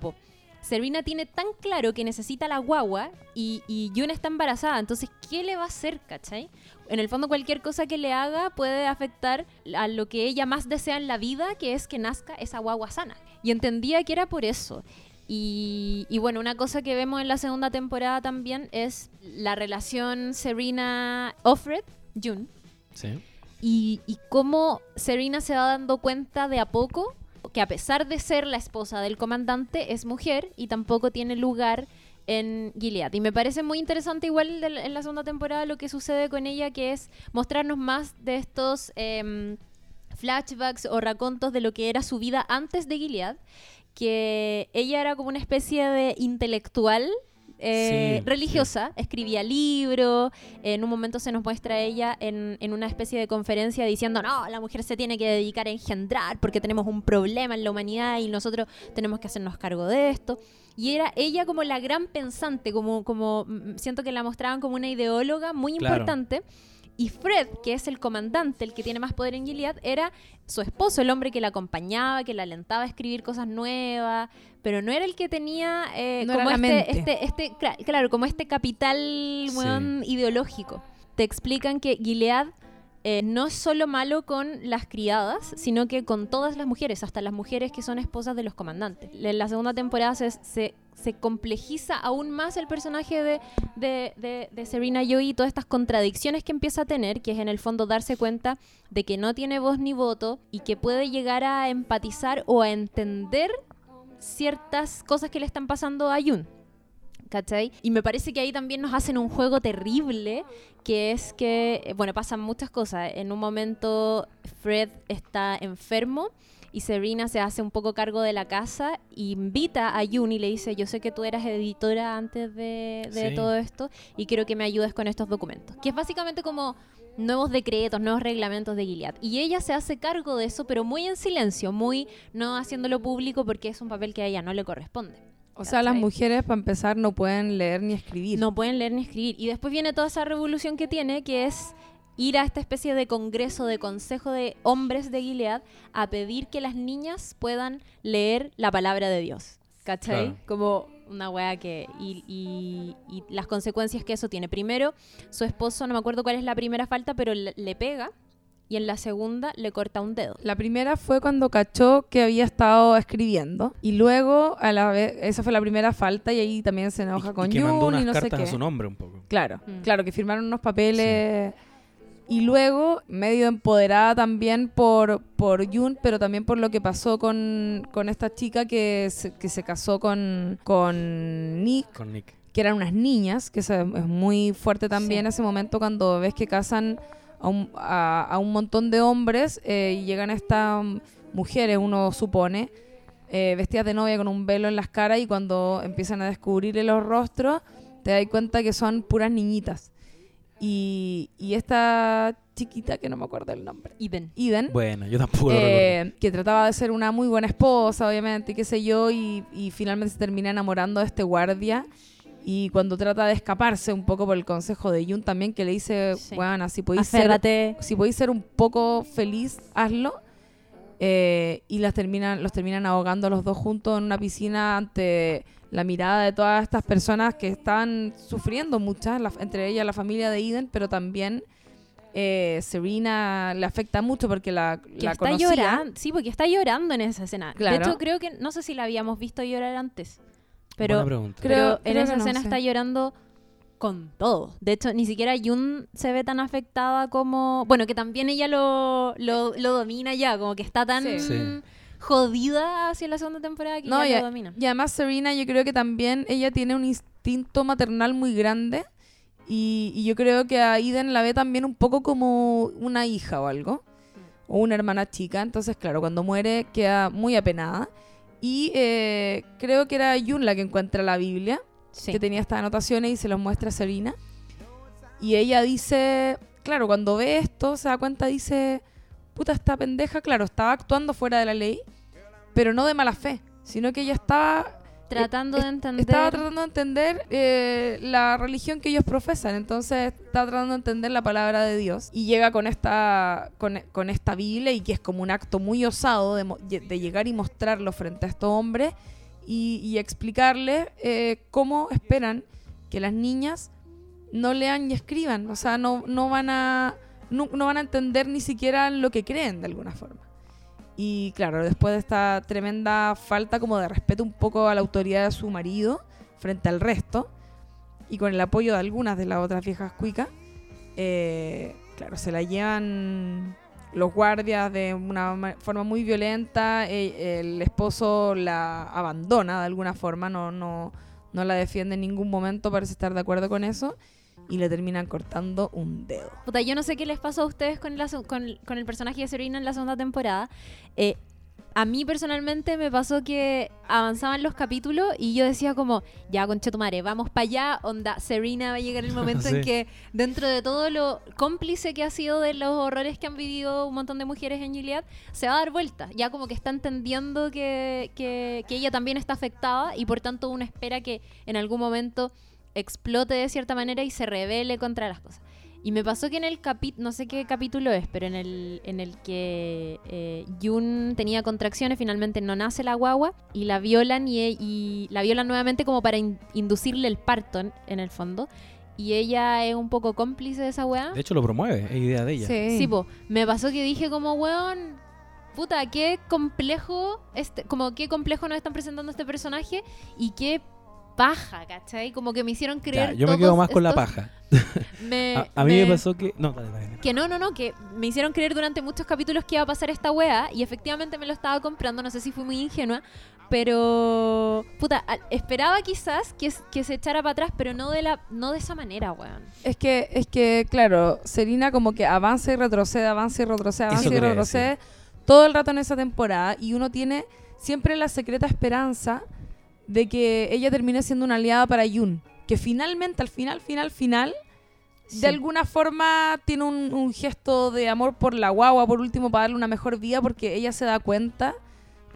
Serena tiene tan claro que necesita la guagua y, y Yun está embarazada. Entonces, ¿qué le va a hacer, cachai? En el fondo, cualquier cosa que le haga puede afectar a lo que ella más desea en la vida, que es que nazca esa guagua sana. Y entendía que era por eso. Y, bueno, una cosa que vemos en la segunda temporada también es la relación Serena-Offred, June Sí. Y, cómo Serena se va dando cuenta de a poco que a pesar de ser la esposa del comandante es mujer y tampoco tiene lugar en Gilead. Y me parece muy interesante igual en la segunda temporada lo que sucede con ella, que es mostrarnos más de estos em, flashbacks o racontos de lo que era su vida antes de Gilead, que ella era como una especie de intelectual. Eh, Sí, religiosa, escribía libros, en un momento se nos muestra ella en, en una especie de conferencia diciendo, no, la mujer se tiene que dedicar a engendrar porque tenemos un problema en la humanidad y nosotros tenemos que hacernos cargo de esto. Y era ella como la gran pensante, como, como mm, siento que la mostraban como una ideóloga muy Claro. importante. Y Fred, que es el comandante, el que tiene más poder en Gilead, era su esposo, el hombre que la acompañaba, que la alentaba a escribir cosas nuevas, pero no era el que tenía eh, No como este, este, este, cla- claro, como este capital Sí. ideológico. Te explican que Gilead eh, no es solo malo con las criadas, sino que con todas las mujeres, hasta las mujeres que son esposas de los comandantes. En la segunda temporada se, complejiza aún más el personaje de, de, Serena Joy y todas estas contradicciones que empieza a tener, que es en el fondo darse cuenta de que no tiene voz ni voto y que puede llegar a empatizar o a entender ciertas cosas que le están pasando a Yun. ¿Cachai? Y me parece que ahí también nos hacen un juego terrible, que es que, eh, bueno, pasan muchas cosas. En un momento Fred está enfermo y Serena se hace un poco cargo de la casa, invita a Yun y le dice, yo sé que tú eras editora antes de, de Sí. todo esto y quiero que me ayudes con estos documentos. Que es básicamente como nuevos decretos, nuevos reglamentos de Gilead. Y ella se hace cargo de eso, pero muy en silencio, muy no haciéndolo público porque es un papel que a ella no le corresponde. O sea, las mujeres, para empezar, no pueden leer ni escribir. No pueden leer ni escribir. Y después viene toda esa revolución que tiene, que es ir a esta especie de congreso, de consejo de hombres de Gilead, a pedir que las niñas puedan leer la palabra de Dios. ¿Cachai? Claro. Como una wea que... Y, y- y las consecuencias que eso tiene. Primero, su esposo, no me acuerdo cuál es la primera falta, pero le, le pega. Y en la segunda le corta un dedo. La primera fue cuando cachó que había estado escribiendo. Y luego, a la vez, esa fue la primera falta y ahí también se enoja Y- con y que mandó Jun unas y no sé cartas qué. a su nombre un poco. Claro, Mm. claro, que firmaron unos papeles. Y luego, medio empoderada también por, por Jun, pero también por lo que pasó con, con esta chica que se, que se casó con, con Nick, Con Nick. que eran unas niñas, que es muy fuerte también Sí. ese momento cuando ves que casan a un, a, a un montón de hombres eh, y llegan estas mujeres, uno supone, eh, vestidas de novia con un velo en las caras y cuando empiezan a descubrirle los rostros, te das cuenta que son puras niñitas. Y, y esta chiquita, que no me acuerdo el nombre, Eden. Eden, Bueno, yo tampoco lo eh, que trataba de ser una muy buena esposa, obviamente, y qué sé yo, y, y finalmente se termina enamorando de este guardia. Y cuando trata de escaparse un poco por el consejo de Jun también, que le dice, Sí. bueno, si podéis ser, si podéis ser un poco feliz, hazlo. Eh, y las terminan, los terminan ahogando los dos juntos en una piscina ante la mirada de todas estas personas que están sufriendo muchas, la- entre ellas la familia de Eden, pero también eh, Serena le afecta mucho porque la, Que la está conocía. llorando. Sí, porque está llorando en esa escena. Claro. De hecho, creo que, no sé si la habíamos visto llorar antes. Pero, Buena pregunta. Creo- pero en creo esa no escena sé. está llorando con todo. De hecho, ni siquiera Yun se ve tan afectada como... Bueno, que también ella lo, lo, lo domina ya, como que está tan Sí. Sí. jodida hacia la segunda temporada que No, ya lo domina. y además Serena yo creo que también ella tiene un instinto maternal muy grande y, y yo creo que a Eden la ve también un poco como una hija o algo, o una hermana chica, entonces claro, cuando muere queda muy apenada. Y eh, creo que era Yun la que encuentra la Biblia, Sí. que tenía estas anotaciones y se los muestra a Serena. Y ella dice, claro, cuando ve esto se da cuenta, dice, puta, esta pendeja, claro, estaba actuando fuera de la ley, pero no de mala fe, sino que ella estaba, Tratando de entender... estaba tratando de entender eh, la religión que ellos profesan, entonces está tratando de entender la palabra de Dios y llega con esta, con, con esta Biblia y que es como un acto muy osado de, de llegar y mostrarlo frente a estos hombres y, y explicarles eh, cómo esperan que las niñas no lean y escriban, o sea, no, no van a no, no van a entender ni siquiera lo que creen de alguna forma. Y claro, después de esta tremenda falta como de respeto un poco a la autoridad de su marido frente al resto, y con el apoyo de algunas de las otras viejas cuicas, eh, claro, se la llevan los guardias de una ma- forma muy violenta, eh, el esposo la abandona de alguna forma, no, no, no la defiende en ningún momento, parece estar de acuerdo con eso, y le terminan cortando un dedo. Puta, yo no sé qué les pasó a ustedes con, la con, con el personaje de Serena en la segunda temporada. Eh, a mí personalmente me pasó que avanzaban los capítulos y yo decía como, ya concha tu madre, vamos para allá, onda, Serena va a llegar el momento en que dentro de todo lo cómplice que ha sido de los horrores que han vivido un montón de mujeres en Gilead, se va a dar vuelta. Ya como que está entendiendo que, que, que ella también está afectada y por tanto uno espera que en algún momento explote de cierta manera y se rebele contra las cosas. Y me pasó que en el capítulo, no sé qué capítulo es, pero en el, en el que eh, Yun tenía contracciones, finalmente no nace la guagua y la violan y, y la violan nuevamente como para in- inducirle el parto en, en el fondo. Y ella es un poco cómplice de esa weá. De hecho, lo promueve, es idea de ella. Sí, po. Me pasó que dije como, weón, puta, qué complejo, este, como qué complejo nos están presentando este personaje y qué paja, ¿cachai? Como que me hicieron Ya, creer yo me quedo más con la paja. Me- A, a mí me pasó que. No, dale, dale. dale. que no, no, no, que me hicieron creer durante muchos capítulos que iba a pasar esta wea y efectivamente me lo estaba comprando, no sé si fui muy ingenua, pero puta, esperaba quizás que, que se echara para atrás, pero no de la no de esa manera, weón. Es que, es que, claro, Serena como que avanza y retrocede, avanza y retrocede, Eso avanza y quería retrocede todo el rato en esa temporada y uno tiene siempre la secreta esperanza de que ella termine siendo una aliada para Yun, que finalmente, al final, final, final, Sí. de alguna forma tiene un, un gesto de amor por la guagua, por último, para darle una mejor vida, porque ella se da cuenta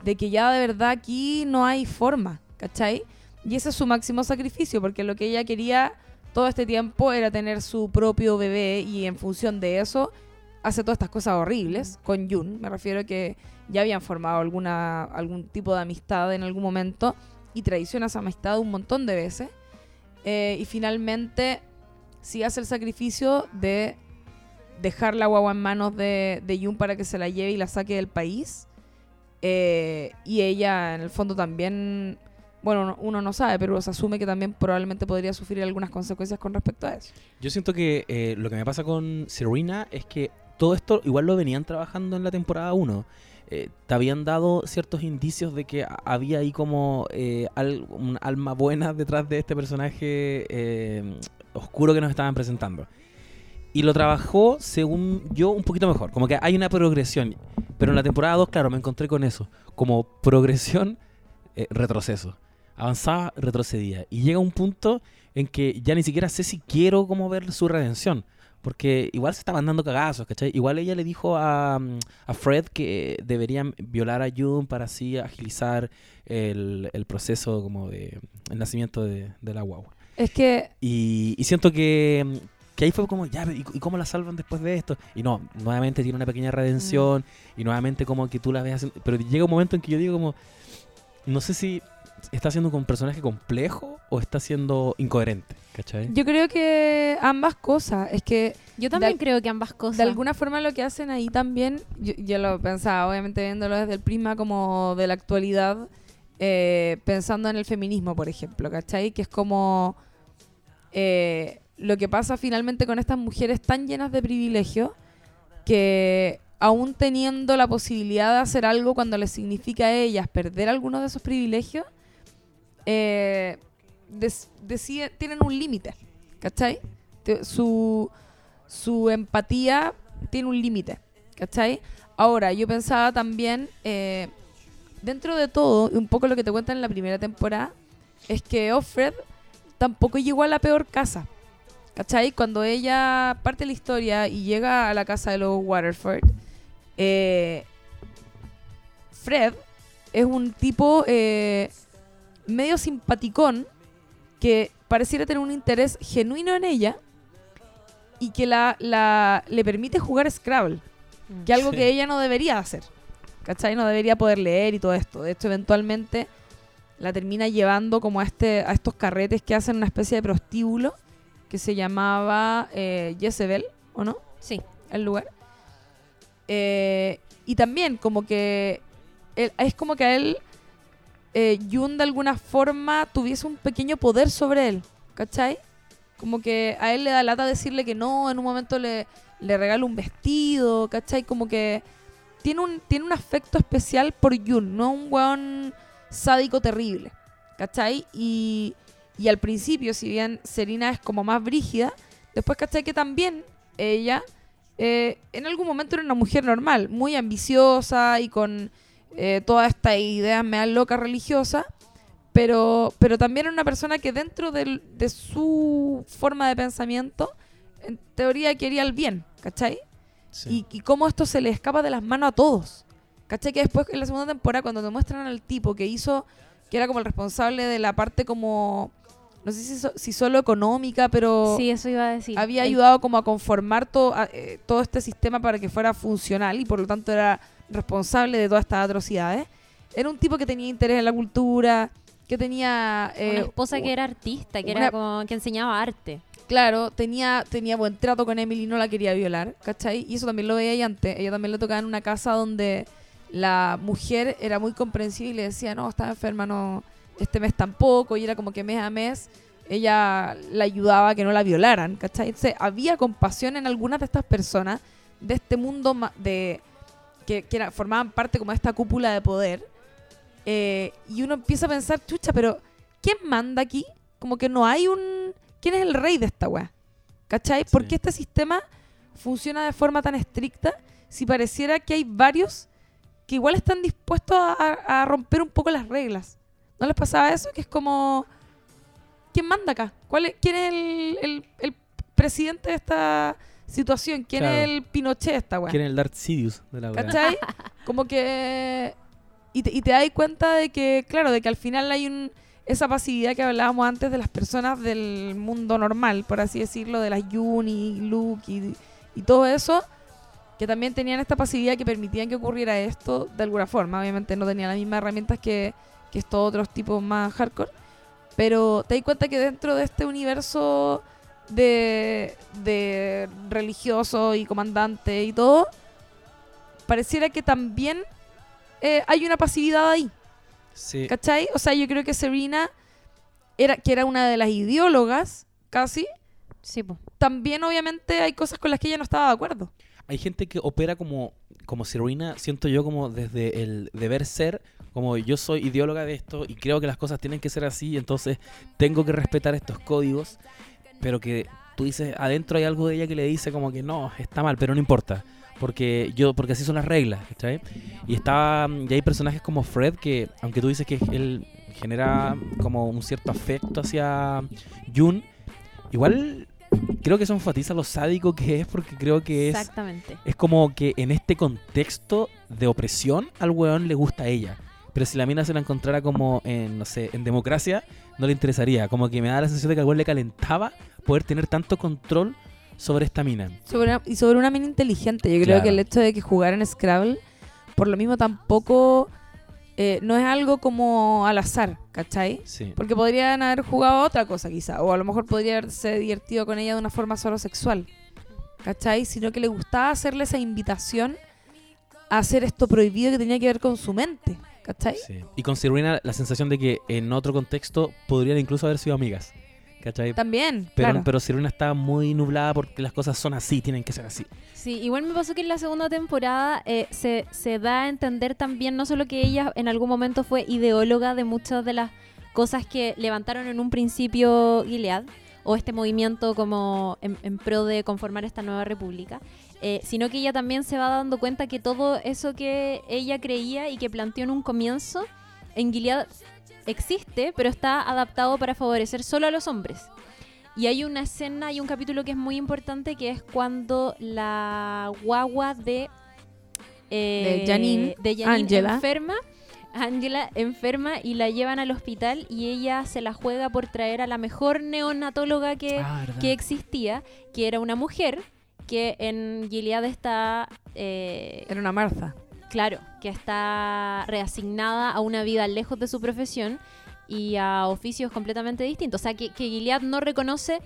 de que ya de verdad aquí no hay forma, ¿cachai? Y ese es su máximo sacrificio, porque lo que ella quería todo este tiempo era tener su propio bebé y en función de eso hace todas estas cosas horribles con Jun. Me refiero a que ya habían formado alguna, algún tipo de amistad en algún momento y traiciona esa amistad un montón de veces. Eh, y finalmente sí hace el sacrificio de dejar la guagua en manos de, Jun para que se la lleve y la saque del país. Eh, y ella en el fondo también bueno, no- uno no sabe, pero se asume que también probablemente podría sufrir algunas consecuencias con respecto a eso. Yo siento que eh, lo que me pasa con Serena es que todo esto igual lo venían trabajando en la temporada 1. Eh, te habían dado ciertos indicios de que había ahí como eh, un alma buena detrás de este personaje eh, oscuro que nos estaban presentando. Y lo trabajó, según yo, un poquito mejor. Como que hay una progresión. Pero en la temporada 2, claro, me encontré con eso. Como progresión, retroceso. Avanzaba, retrocedía. Y llega un punto en que ya ni siquiera sé si quiero como ver su redención. Porque igual se estaban dando cagazos, ¿cachai? Igual ella le dijo a, mm, a Fred que deberían violar a June para así agilizar el, el proceso como de el nacimiento de, de la guagua. Es que Y, y siento que, mm, que ahí fue como, ya, ¿y, cómo la salvan después de esto? Y no, nuevamente tiene una pequeña redención y nuevamente como que tú la ves, haciendo- pero llega un momento en que yo digo como, no sé si está siendo un personaje complejo o está siendo incoherente, ¿cachai? yo creo que ambas cosas, es que Yo también De- creo que ambas cosas. de alguna forma lo que hacen ahí también, yo, yo lo pensaba, obviamente viéndolo desde el prisma como de la actualidad, eh, pensando en el feminismo, por ejemplo, ¿cachai? Que es como eh, lo que pasa finalmente con estas mujeres tan llenas de privilegio que aún teniendo la posibilidad de hacer algo cuando les significa a ellas perder algunos de esos privilegios, eh, tienen un límite, ¿cachai? Su, empatía tiene un límite, ¿cachai? Ahora, yo pensaba también, eh, dentro de todo, un poco lo que te cuentan en la primera temporada, es que Offred tampoco llegó a la peor casa, ¿cachai? Cuando ella parte la historia y llega a la casa de los Waterford, eh, Fred es un tipo medio simpaticón que pareciera tener un interés genuino en ella y que la, la- le permite jugar Scrabble, Mm. que algo Sí. que ella no debería hacer. ¿Cachai? No debería poder leer y todo esto. De hecho, eventualmente la termina llevando como a, este, a estos carretes que hacen una especie de prostíbulo que se llamaba eh, Jezebel, ¿o no? Sí. el lugar. Eh, y también como que él- es como que a él eh, Jun de alguna forma tuviese un pequeño poder sobre él, ¿cachai? Como que a él le da lata decirle que no, en un momento le, le regala un vestido, ¿cachai? Como que tiene un, tiene un afecto especial por Jun, no un weón sádico terrible, ¿cachai? Y, y al principio, si bien Serena es como más brígida, después, ¿cachai? Que también ella eh, en algún momento era una mujer normal, muy ambiciosa y con eh, toda esta idea media loca religiosa, pero, pero también era una persona que dentro del- de su forma de pensamiento, en teoría quería el bien, ¿cachai? Sí. Y, y cómo esto se le escapa de las manos a todos. ¿Cachai? Que después en la segunda temporada, cuando te muestran al tipo que hizo, que era como el responsable de la parte como, no sé si, so- si solo económica, pero Sí, eso iba a decir. había El- ayudado como a conformar to- a- eh, todo este sistema para que fuera funcional y por lo tanto era responsable de todas estas atrocidades. Era un tipo que tenía interés en la cultura, que tenía... eh, Una esposa que era artista, que una- era como que enseñaba arte. Claro, tenía, tenía buen trato con Emily, no la quería violar, ¿cachai? Y eso también lo veía ella antes. Ella también le tocaba en una casa donde la mujer era muy comprensiva y le decía, no, estaba enferma, no, este mes tampoco. Y era como que mes a mes ella la ayudaba a que no la violaran, ¿cachai? Entonces, había compasión en algunas de estas personas de este mundo de que, que era- formaban parte como de esta cúpula de poder. Eh, y uno empieza a pensar, chucha, pero ¿quién manda aquí? Como que no hay un... ¿Quién es el rey de esta weá? ¿Cachai? ¿Por Sí. qué este sistema funciona de forma tan estricta si pareciera que hay varios que igual están dispuestos a, a- a romper un poco las reglas? ¿No les pasaba eso? Que es como... ¿Quién manda acá? ¿Cuál es- ¿Quién es el, el- el presidente de esta situación? ¿Quién Claro. es el Pinochet esta weá? ¿Quién es el Darth Sidious de la weá? ¿Cachai? Como que... Y te, y te das cuenta de que, claro, de que al final hay un... esa pasividad que hablábamos antes de las personas del mundo normal, por así decirlo, de las Yuni, Luke y, y todo eso, que también tenían esta pasividad que permitían que ocurriera esto de alguna forma. Obviamente no tenían las mismas herramientas que, que estos otros tipos más hardcore, pero te das cuenta que dentro de este universo de, de religioso y comandante y todo, pareciera que también eh, hay una pasividad ahí. Sí. ¿Cachai? O sea, yo creo que Serena, era, que era una de las ideólogas, casi, Sí, po. también obviamente hay cosas con las que ella no estaba de acuerdo. Hay gente que opera como, como Serena, siento yo como desde el deber ser, como yo soy ideóloga de esto y creo que las cosas tienen que ser así, entonces tengo que respetar estos códigos, pero que tú dices, adentro hay algo de ella que le dice como que no, está mal, pero no importa. Porque yo, porque así son las reglas. Y está, y hay personajes como Fred que, aunque tú dices que él genera como un cierto afecto hacia Jun, igual creo que eso enfatiza lo sádico que es, porque creo que es Exactamente. es como que en este contexto de opresión al weón le gusta a ella. Pero si la mina se la encontrara como en, no sé, en democracia, no le interesaría. Como que me da la sensación de que al weón le calentaba poder tener tanto control sobre esta mina. Sobre una- y sobre una mina inteligente. Yo creo que el hecho de que jugar en Scrabble, por lo mismo tampoco, eh, no es algo como al azar, ¿cachai? Sí. Porque podrían haber jugado otra cosa quizá, o a lo mejor podría haberse divertido con ella de una forma solo sexual, ¿cachai? Sino que le gustaba hacerle esa invitación a hacer esto prohibido que tenía que ver con su mente, ¿cachai? sí. Y con Serena la sensación de que en otro contexto podrían incluso haber sido amigas. ¿Cachai? También, Pero, claro. pero Serena está muy nublada porque las cosas son así, tienen que ser así. Sí, igual me pasó que en la segunda temporada eh, se, se da a entender también no solo que ella en algún momento fue ideóloga de muchas de las cosas que levantaron en un principio Gilead, o este movimiento como en, en pro de conformar esta nueva república, eh, sino que ella también se va dando cuenta que todo eso que ella creía y que planteó en un comienzo, en Gilead existe, pero está adaptado para favorecer solo a los hombres. Y hay una escena y un capítulo que es muy importante, que es cuando la guagua de... eh, De Janine, de Janine Angela. enferma. Angela enferma y la llevan al hospital y ella se la juega por traer a la mejor neonatóloga que, Ah, que existía, que era una mujer que en Gilead está... eh, Era una Martha. Claro, que está reasignada a una vida lejos de su profesión y a oficios completamente distintos. O sea, que, que Gilead no reconoce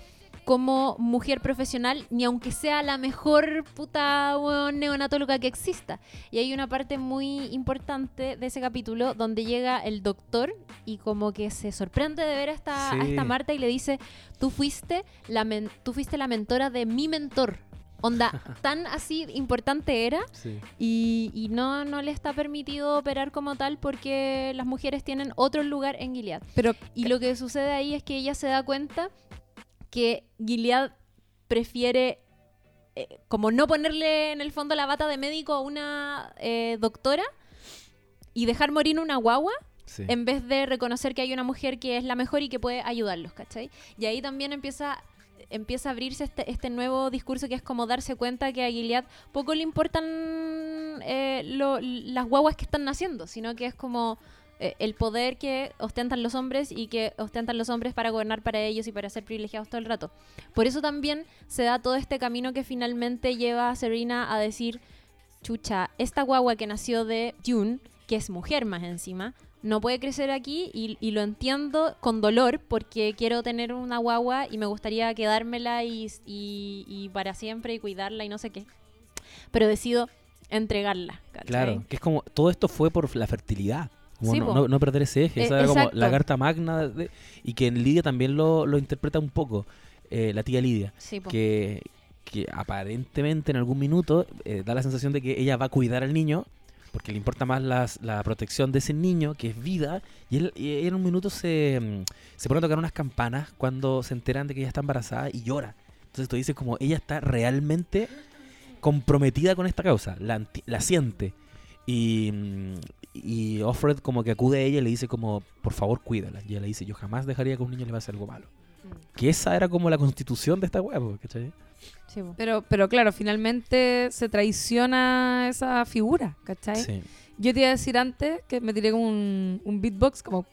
como mujer profesional, ni aunque sea la mejor puta weón, neonatóloga que exista. Y hay una parte muy importante de ese capítulo donde llega el doctor y como que se sorprende de ver a esta, a Sí. esta Marta y le dice, tú fuiste, la men- tú fuiste la mentora de mi mentor. Onda, tan así importante era Sí. y, y no, no le está permitido operar como tal porque las mujeres tienen otro lugar en Gilead. Pero Y lo que sucede ahí es que ella se da cuenta que Gilead prefiere eh, como no ponerle en el fondo la bata de médico a una eh, doctora y dejar morir una guagua Sí. en vez de reconocer que hay una mujer que es la mejor y que puede ayudarlos, ¿cachai? Y ahí también empieza empieza a abrirse este, este nuevo discurso que es como darse cuenta que a Gilead poco le importan eh, las guaguas que están naciendo, sino que es como eh, el poder que ostentan los hombres y que ostentan los hombres para gobernar para ellos y para ser privilegiados todo el rato. Por eso también se da todo este camino que finalmente lleva a Serena a decir, chucha, esta guagua que nació de June, que es mujer más encima, no puede crecer aquí y, y lo entiendo con dolor porque quiero tener una guagua y me gustaría quedármela y, y- y para siempre y cuidarla y no sé qué. Pero decido entregarla. ¿cachai? Claro, que es como, todo esto fue por la fertilidad. Como Sí, no, no- no perder ese eje. Eh, Esa era como la carta magna. de- y que en Lidia también lo, lo interpreta un poco, eh, la tía Lidia. Sí. Que, que aparentemente en algún minuto eh, da la sensación de que ella va a cuidar al niño. Porque le importa más las- la protección de ese niño, que es vida. Y él, y en un minuto se, mm, se pone a tocar unas campanas cuando se enteran de que ella está embarazada y llora. Entonces tú dices como ella está realmente comprometida con esta causa, la, la siente. Y, mm, y Offred como que acude a ella y le dice como, por favor, cuídala. Y ella le dice, yo jamás dejaría que a un niño le pase algo malo. Mm. Que esa era como la constitución de esta hueá, po, ¿cachai? Sí. Pero, pero claro, finalmente se traiciona esa figura, ¿cachai? Sí. Yo te iba a decir antes que me tiré como un, un beatbox, como...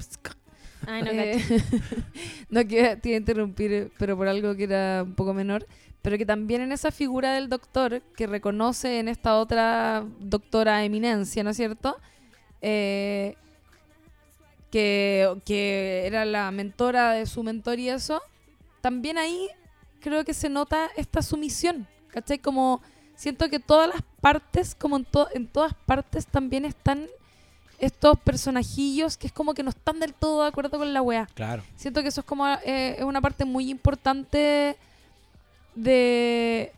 Ay, no, Eh, no quiero te iba a interrumpir, pero por algo que era un poco menor. Pero que también en esa figura del doctor, que reconoce en esta otra doctora eminencia, ¿no es cierto? Eh, que, que era la mentora de su mentor y eso. También ahí creo que se nota esta sumisión. ¿Cachai? Como siento que todas las partes, como en, to- en todas partes, también están estos personajillos que es como que no están del todo de acuerdo con la weá. Claro. Siento que eso es como eh, es una parte muy importante de,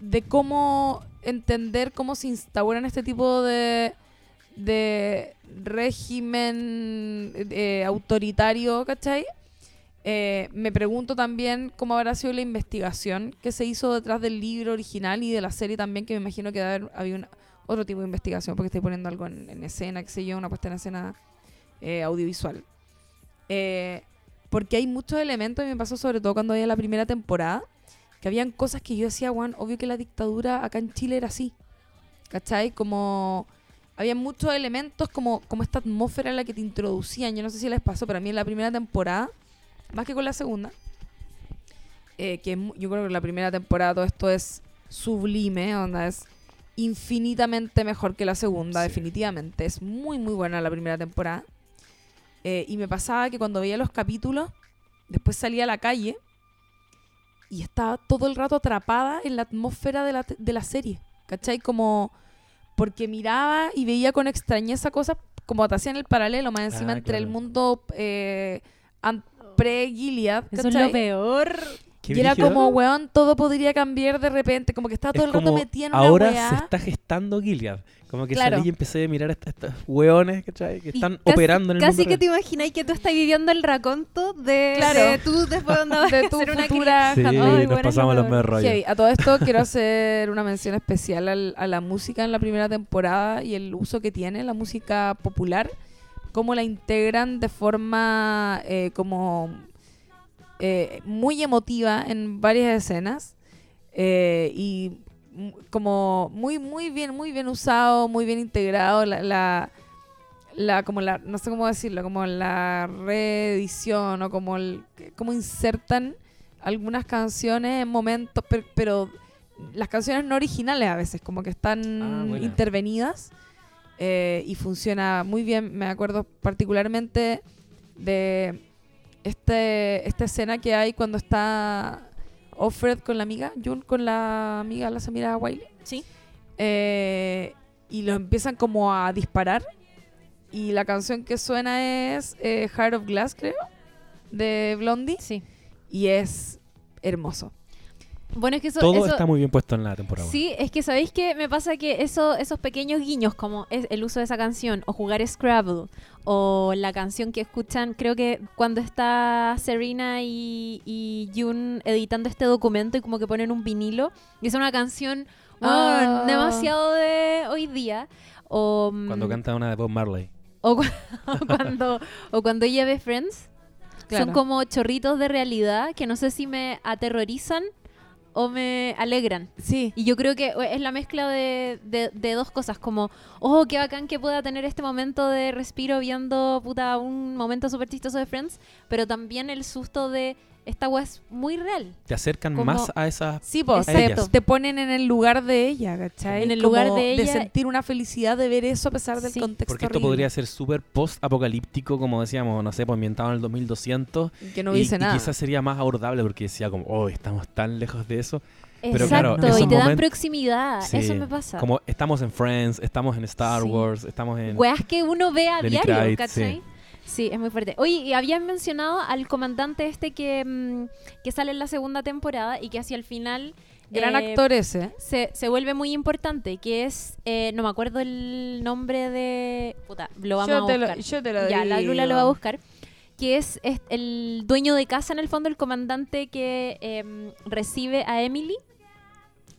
de cómo entender cómo se instauran este tipo de, de régimen eh, autoritario, ¿cachai? Eh, me pregunto también cómo habrá sido la investigación que se hizo detrás del libro original y de la serie también, que me imagino que haber había una- otro tipo de investigación, porque estoy poniendo algo en, en escena, que sé yo, una puesta en escena eh, audiovisual. Eh, porque hay muchos elementos, y me pasó sobre todo cuando había la primera temporada, que habían cosas que yo decía, Juan, obvio que la dictadura acá en Chile era así. ¿Cachai? Como había muchos elementos como, como esta atmósfera en la que te introducían. Yo no sé si les pasó, pero a mí en la primera temporada, más que con la segunda, eh, que yo creo que la primera temporada todo esto es sublime, onda es infinitamente mejor que la segunda, Sí. definitivamente. Es muy, muy buena la primera temporada. Eh, y me pasaba que cuando veía los capítulos, después salía a la calle y estaba todo el rato atrapada en la atmósfera de la, de la serie. ¿Cachai? Como porque miraba y veía con extrañeza cosas, como te hacían el paralelo más encima Ah, entre el mundo eh, pre-Gilead. Eso es lo peor. Y era como, weón, todo podría cambiar de repente. Como que estaba todo Es el rato metida en una ahora weá. se está gestando Gilead. Como que Claro. salí y empecé a mirar a est- estos hueones ¿cachai? que están casi- operando en el Casi mundo que real. te imagináis que tú estás viviendo el raconto de, Claro. de tú después de a tu ser una futura Sí. Ay, nos bueno, pasamos lo los meros rollos. Heavy. A todo esto quiero hacer una mención especial al- a la música en la primera temporada y el uso que tiene la música popular, cómo la integran de forma eh, como eh, muy emotiva en varias escenas eh, y como muy muy bien muy bien usado, muy bien integrado la, la la como la no sé cómo decirlo, como la reedición o como el cómo insertan algunas canciones en momentos, per- pero, las canciones no originales a veces, como que están Ah, intervenidas eh, y funciona muy bien. Me acuerdo particularmente de este, esta escena que hay cuando está Offred con la amiga, June con la amiga, la Samira Wiley. Sí. Eh, y lo empiezan como a disparar. Y la canción que suena es eh, Heart of Glass, creo, de Blondie. Sí. Y es hermoso. Bueno, es que eso, Todo eso- está muy bien puesto en la temporada. Sí, es que sabéis que me pasa que eso, esos pequeños guiños, como es el uso de esa canción, o jugar Scrabble, o la canción que escuchan, creo que cuando está Serena y, y Jun editando este documento y como que ponen un vinilo, y es una canción oh, Ah. demasiado de hoy día. O, mm, Cuando canta una de Bob Marley. o, cu- o cuando, o cuando ella ve Friends, Claro. son como chorritos de realidad que no sé si me aterrorizan o me alegran. Sí. Y yo creo que es la mezcla de, de- de dos cosas, como, oh, qué bacán que pueda tener este momento de respiro viendo, puta, un momento súper chistoso de Friends, pero también el susto de, esta weá es muy real. Te acercan Como- más a esa... Sí, pues A te, ponen en el lugar de ella, ¿cachai? En el Como lugar de ella. sentir una felicidad de ver eso a pesar del Sí. contexto Porque esto horrible. podría ser súper post-apocalíptico, como decíamos, no sé, pues ambientado en el 2200. Que no y, dice y nada. quizás sería más abordable porque decía como, oh, estamos tan lejos de eso. Pero Exacto, claro, y te dan proximidad, Sí, eso me pasa. Como estamos en Friends, estamos en Star Sí. Wars, estamos en... Weas que uno ve a Lenny diario, ¿cachai? Sí. es muy fuerte. Oye, y habían mencionado al comandante este que, mm, que sale en la segunda temporada y que hacia el final Gran eh, actor ese. se, se vuelve muy importante, que es, eh, no me acuerdo el nombre de... Puta, lo vamos yo, a lo, buscar. yo te lo ya, la. Lula lo va a buscar. Que es, es el dueño de casa, en el fondo, el comandante que em, recibe a Emily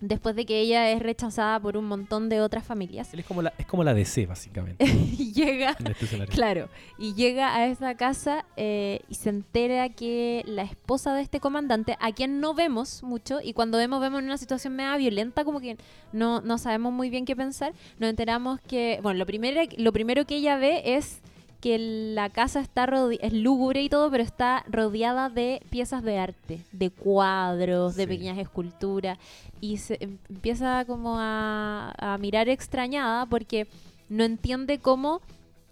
después de que ella es rechazada por un montón de otras familias. Él es como la, es como la DC, básicamente. y llega este. Claro, y llega a esa casa eh, y se entera que la esposa de este comandante, a quien no vemos mucho, y cuando vemos, vemos en una situación media violenta, como que no, no sabemos muy bien qué pensar, nos enteramos que, bueno, lo primero, lo primero que ella ve es que la casa está es lúgubre y todo, pero está rodeada de piezas de arte, de cuadros, de Sí. pequeñas esculturas. Y se em- empieza como a, a mirar extrañada porque no entiende cómo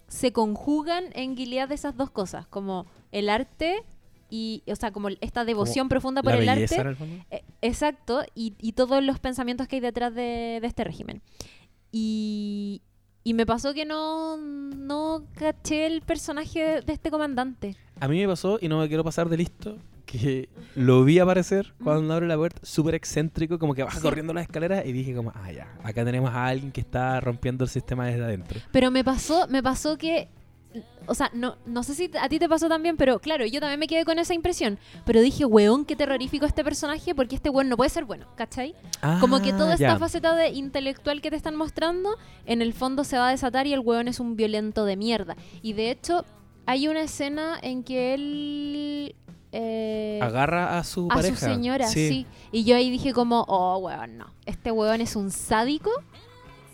se conjugan en Gilead esas dos cosas, como el arte y, o sea, como esta devoción profunda por el arte. en el fondo. Eh, Exacto, y, y todos los pensamientos que hay detrás de, de este régimen. Y, y me pasó que no, no caché el personaje de, este comandante. A mí me pasó, y no me quiero pasar de listo, que lo vi aparecer cuando abre la puerta, súper excéntrico, como que baja Sí. corriendo las escaleras y dije como, ah, ya, acá tenemos a alguien que está rompiendo el sistema desde adentro. Pero me pasó, me pasó que, o sea, no, no sé si a ti te pasó también, pero claro, yo también me quedé con esa impresión. Pero dije, weón, qué terrorífico este personaje, porque este weón no puede ser bueno, ¿cachai? Como que toda Ah, esta faceta de intelectual que te están mostrando, en el fondo se va a desatar y el weón es un violento de mierda. Y de hecho, hay una escena en que él... eh, Agarra a su a pareja. su señora, sí. Y yo ahí dije como, oh, weón, no. Este weón es un sádico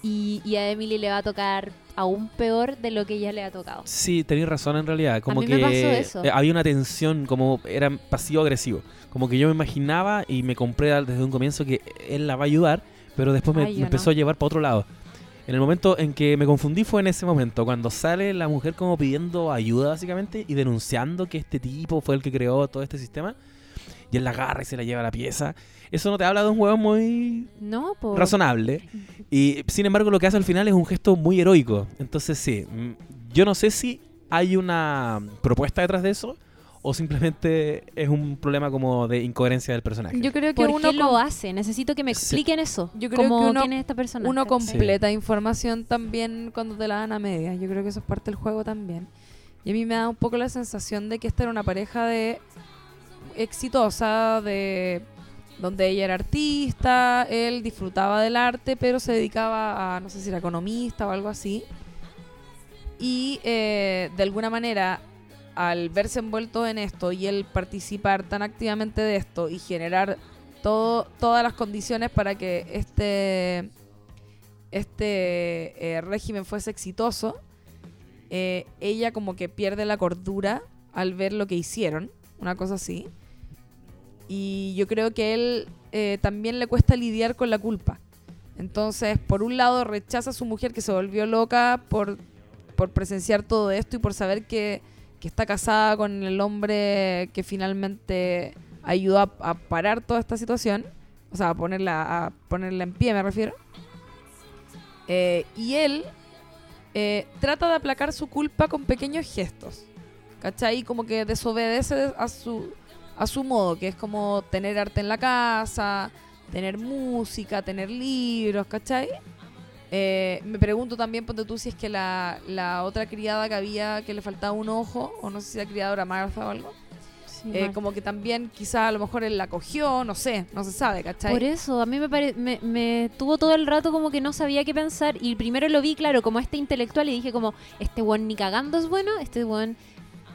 y, y a Emily le va a tocar aún peor de lo que ya le ha tocado. Sí, tenéis razón en realidad. Como mí que me pasó eso. eh, había una tensión, como era pasivo-agresivo. Como que yo me imaginaba y me compré desde un comienzo que él la va a ayudar, pero después me, Ay, me empezó no. a llevar para otro lado. En el momento en que me confundí fue en ese momento, cuando sale la mujer como pidiendo ayuda básicamente y denunciando que este tipo fue el que creó todo este sistema. Y él la agarra y se la lleva a la pieza. Eso no te habla de un juego muy No, por... razonable. Y sin embargo, lo que hace al final es un gesto muy heroico. Entonces, sí, mm, yo no sé si hay una propuesta detrás de eso o simplemente es un problema como de incoherencia del personaje. Yo creo que ¿Por uno qué lo hace? Necesito que me Sí. expliquen eso. Yo creo como que uno- quién es esta persona. uno completa información también cuando te la dan a media. Yo creo que eso es parte del juego también. Y a mí me da un poco la sensación de que esta era una pareja de exitosa, de donde ella era artista, él disfrutaba del arte, pero se dedicaba a, no sé si era economista o algo así. Y eh, de alguna manera, al verse envuelto en esto y él participar tan activamente de esto y generar todo, todas las condiciones para que este, este eh, régimen fuese exitoso, eh, ella como que pierde la cordura al ver lo que hicieron, una cosa así. Y yo creo que él eh, también le cuesta lidiar con la culpa. Entonces, por un lado, rechaza a su mujer que se volvió loca por, por presenciar todo esto y por saber que, que está casada con el hombre que finalmente ayudó a, parar toda esta situación. O sea, a ponerla, a ponerla en pie, me refiero. Eh, y él eh, trata de aplacar su culpa con pequeños gestos. ¿Cachai? Como que desobedece a su, a su modo, que es como tener arte en la casa, tener música, tener libros, ¿cachai? Eh, me pregunto también, ponte tú, si es que la, la otra criada que había, que le faltaba un ojo, o no sé si la criada era Martha o algo, Sí, eh, como que también quizá a lo mejor él la cogió, no sé, no se sabe, ¿cachai? Por eso, a mí me, pare- me, me tuvo todo el rato como que no sabía qué pensar. Y primero lo vi, claro, como este intelectual y dije como, este buen ni cagando es bueno, este buen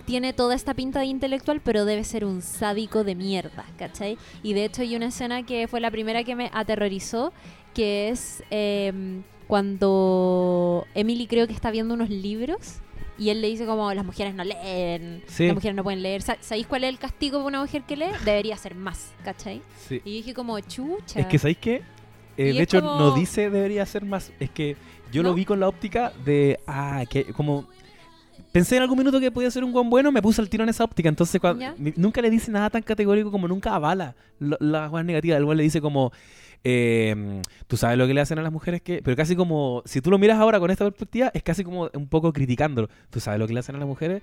tiene toda esta pinta de intelectual, pero debe ser un sádico de mierda, ¿cachai? Y de hecho hay una escena que fue la primera que me aterrorizó, que es em, cuando Emily creo que está viendo unos libros. Y él le dice como las mujeres no leen, Sí. las mujeres no pueden leer. Sa- ¿Sabéis cuál es el castigo para una mujer que lee? Debería ser más, ¿cachai? Sí. Y dije como, chucha. Es que, ¿sabéis qué? Eh, de hecho, como- no dice debería ser más. Es que yo lo vi con la óptica de. Ah, que como. Pensé en algún minuto que podía ser un buen bueno, me puse el tiro en esa óptica. Entonces, cuando, nunca le dice nada tan categórico como nunca avala lo- las cosas negativas. El weón le dice como. eh, Tú sabes lo que le hacen a las mujeres que. Pero casi como. Si tú lo miras ahora con esta perspectiva, es casi como un poco criticándolo. Tú sabes lo que le hacen a las mujeres.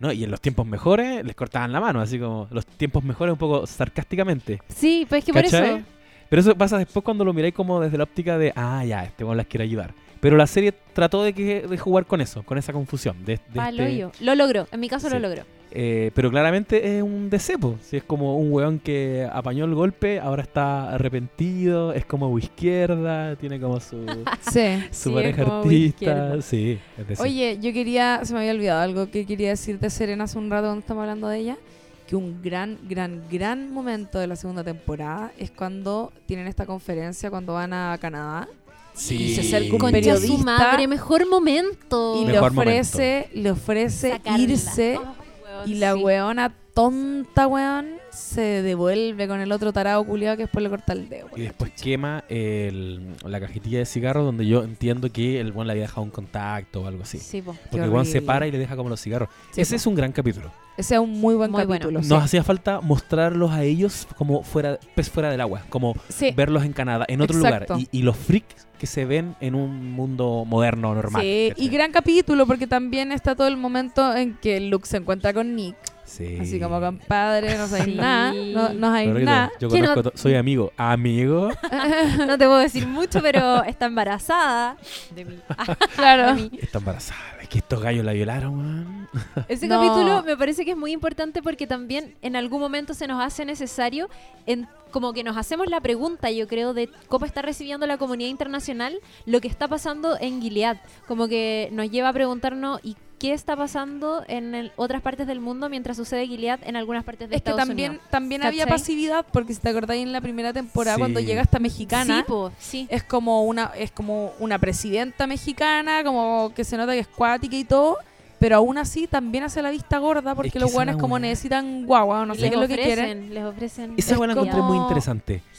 No, y en los tiempos mejores les cortaban la mano, así como los tiempos mejores un poco sarcásticamente. Sí, pues es que por ¿Cachai? eso. Pero eso pasa después cuando lo miráis como desde la óptica de, ah, ya, este weón las quiere ayudar. Pero la serie trató de, que, de jugar con eso, con esa confusión. De, de Palo este-. Lo logró, en mi caso Sí. lo logró. eh, pero claramente es un decepo. Si es como un weón que apañó el golpe, ahora está arrepentido, es como izquierda, tiene como su, Sí. su Sí, pareja artista. Sí, es. Oye, yo quería, se me había olvidado algo que quería decir de Serena hace un rato cuando estamos hablando de ella, que un gran, gran, gran momento de la segunda temporada es cuando tienen esta conferencia, cuando van a Canadá Sí. se acerca un Concha su periodista madre, mejor momento. y le ofrece, le ofrece Sacarla. irse Oh, weón, y la sí. weona tonta, weón, se devuelve con el otro tarado culiado que después le corta el dedo. Y después quema el- la cajetilla de cigarros donde yo entiendo que el buen le había dejado un contacto o algo así. Sí, po. Porque el buen se para y le deja como los cigarros. Sí, Ese po. es un gran capítulo. Ese es un muy buen Muy bueno. capítulo. sí. Nos hacía falta mostrarlos a ellos como fuera, pez fuera del agua, como Sí. verlos en Canadá, en otro Exacto. lugar. Y, y los freaks que se ven en un mundo moderno, normal. Y gran capítulo porque también está todo el momento en que Luke se encuentra con Nick. Sí. Así como compadre, no Sí. nada, no, no Correcto. nada. Yo no- conozco, soy amigo. ¿Amigo? No te puedo decir mucho, pero está embarazada de mí. Claro. de mí. Está embarazada. Es que estos gallos la violaron, weón. Ese No. capítulo me parece que es muy importante porque también en algún momento se nos hace necesario, en, como que nos hacemos la pregunta, yo creo, de cómo está recibiendo la comunidad internacional lo que está pasando en Gilead. Como que nos lleva a preguntarnos, ¿y qué está pasando en el- otras partes del mundo mientras sucede Gilead en algunas partes de Es que Estados también, Unidos? también había pasividad, porque si te acordáis en la primera temporada, Sí. cuando llega esta mexicana, Sí, po, sí. es como una, es como una presidenta mexicana, como que se nota que es cuática y todo, pero aún así también hace la vista gorda porque que los guanes como necesitan guagua, no Y sé les qué es lo que quieren. les ofrecen. Esa Es la encontré muy como-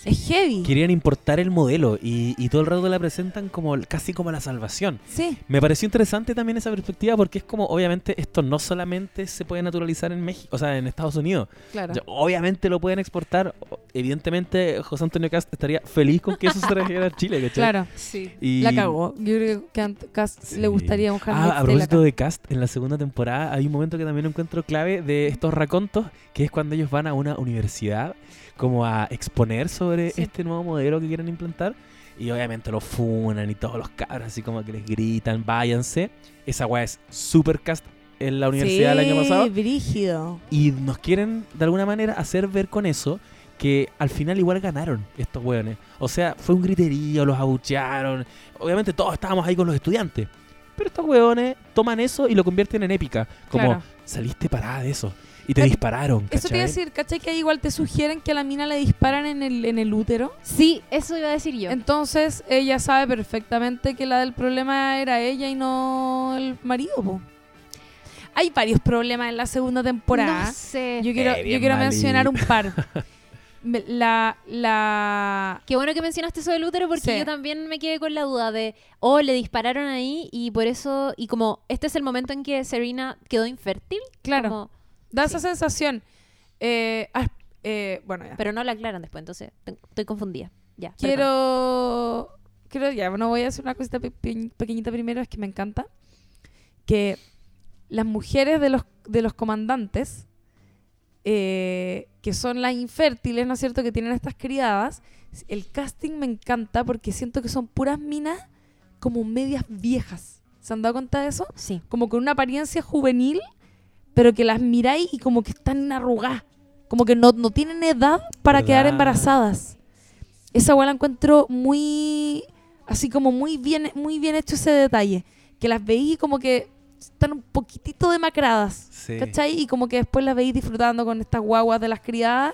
Es heavy. Querían importar el modelo y, y todo el rato la presentan como casi como la salvación. Sí, Me pareció interesante también esa perspectiva porque es como, obviamente, esto no solamente se puede naturalizar en México, o sea, en Estados Unidos. claro. Obviamente lo pueden exportar. Evidentemente, José Antonio Cast estaría feliz con que eso se trajera a Chile, ¿cachai? Claro. Sí. Y- La cagó. Yo creo que Cast Sí. le gustaría un Ah, a propósito de Cast, en la segunda temporada hay un momento que también encuentro clave de estos racontos, que es cuando ellos van a una universidad como a exponer sobre Sí. este nuevo modelo que quieren implantar. Y obviamente lo funan y todos los cabros así como que les gritan, váyanse. Esa weá es super cast en la universidad el año Sí, pasado. brígido. Y nos quieren de alguna manera hacer ver con eso que al final igual ganaron estos weones. O sea, fue un griterío, los abuchearon. Obviamente todos estábamos ahí con los estudiantes. Pero estos weones toman eso y lo convierten en épica. Como Claro. saliste parada de eso. Y te dispararon. Eso te iba a decir, ¿cachai? Que ahí igual te sugieren que a la mina le disparan en el, en el útero. Sí, eso iba a decir yo. Entonces ella sabe perfectamente que la del problema era ella y no el marido. po. Hay varios problemas en la segunda temporada. No sé. Yo quiero, Eh, yo quiero malito. mencionar un par. La, la, Qué bueno que mencionaste eso del útero porque Sí. yo también me quedé con la duda de, oh, le dispararon ahí y por eso, y como este es el momento en que Serena quedó infértil. claro, como- da esa sí. sensación. Eh, ah, eh, bueno, ya. pero no la aclaran después, entonces estoy confundida. Ya. perdón. Quiero, quiero, ya, bueno, voy a hacer una cosita pe- pe- pequeñita primero, es que me encanta. Que las mujeres de los, de los comandantes, eh, que son las infértiles, ¿no es cierto?, que tienen estas criadas, el casting me encanta porque siento que son puras minas como medias viejas. ¿Se han dado cuenta de eso? Sí. Como con una apariencia juvenil, pero que las miráis y como que están arrugadas. Como que no, no tienen edad para ¿Verdad? quedar embarazadas. Esa weá la encuentro muy. Así como muy bien, muy bien hecho ese detalle. Que las veí como que están un poquitito demacradas. Sí. ¿Cachai? Y como que después las veis disfrutando con estas guaguas de las criadas.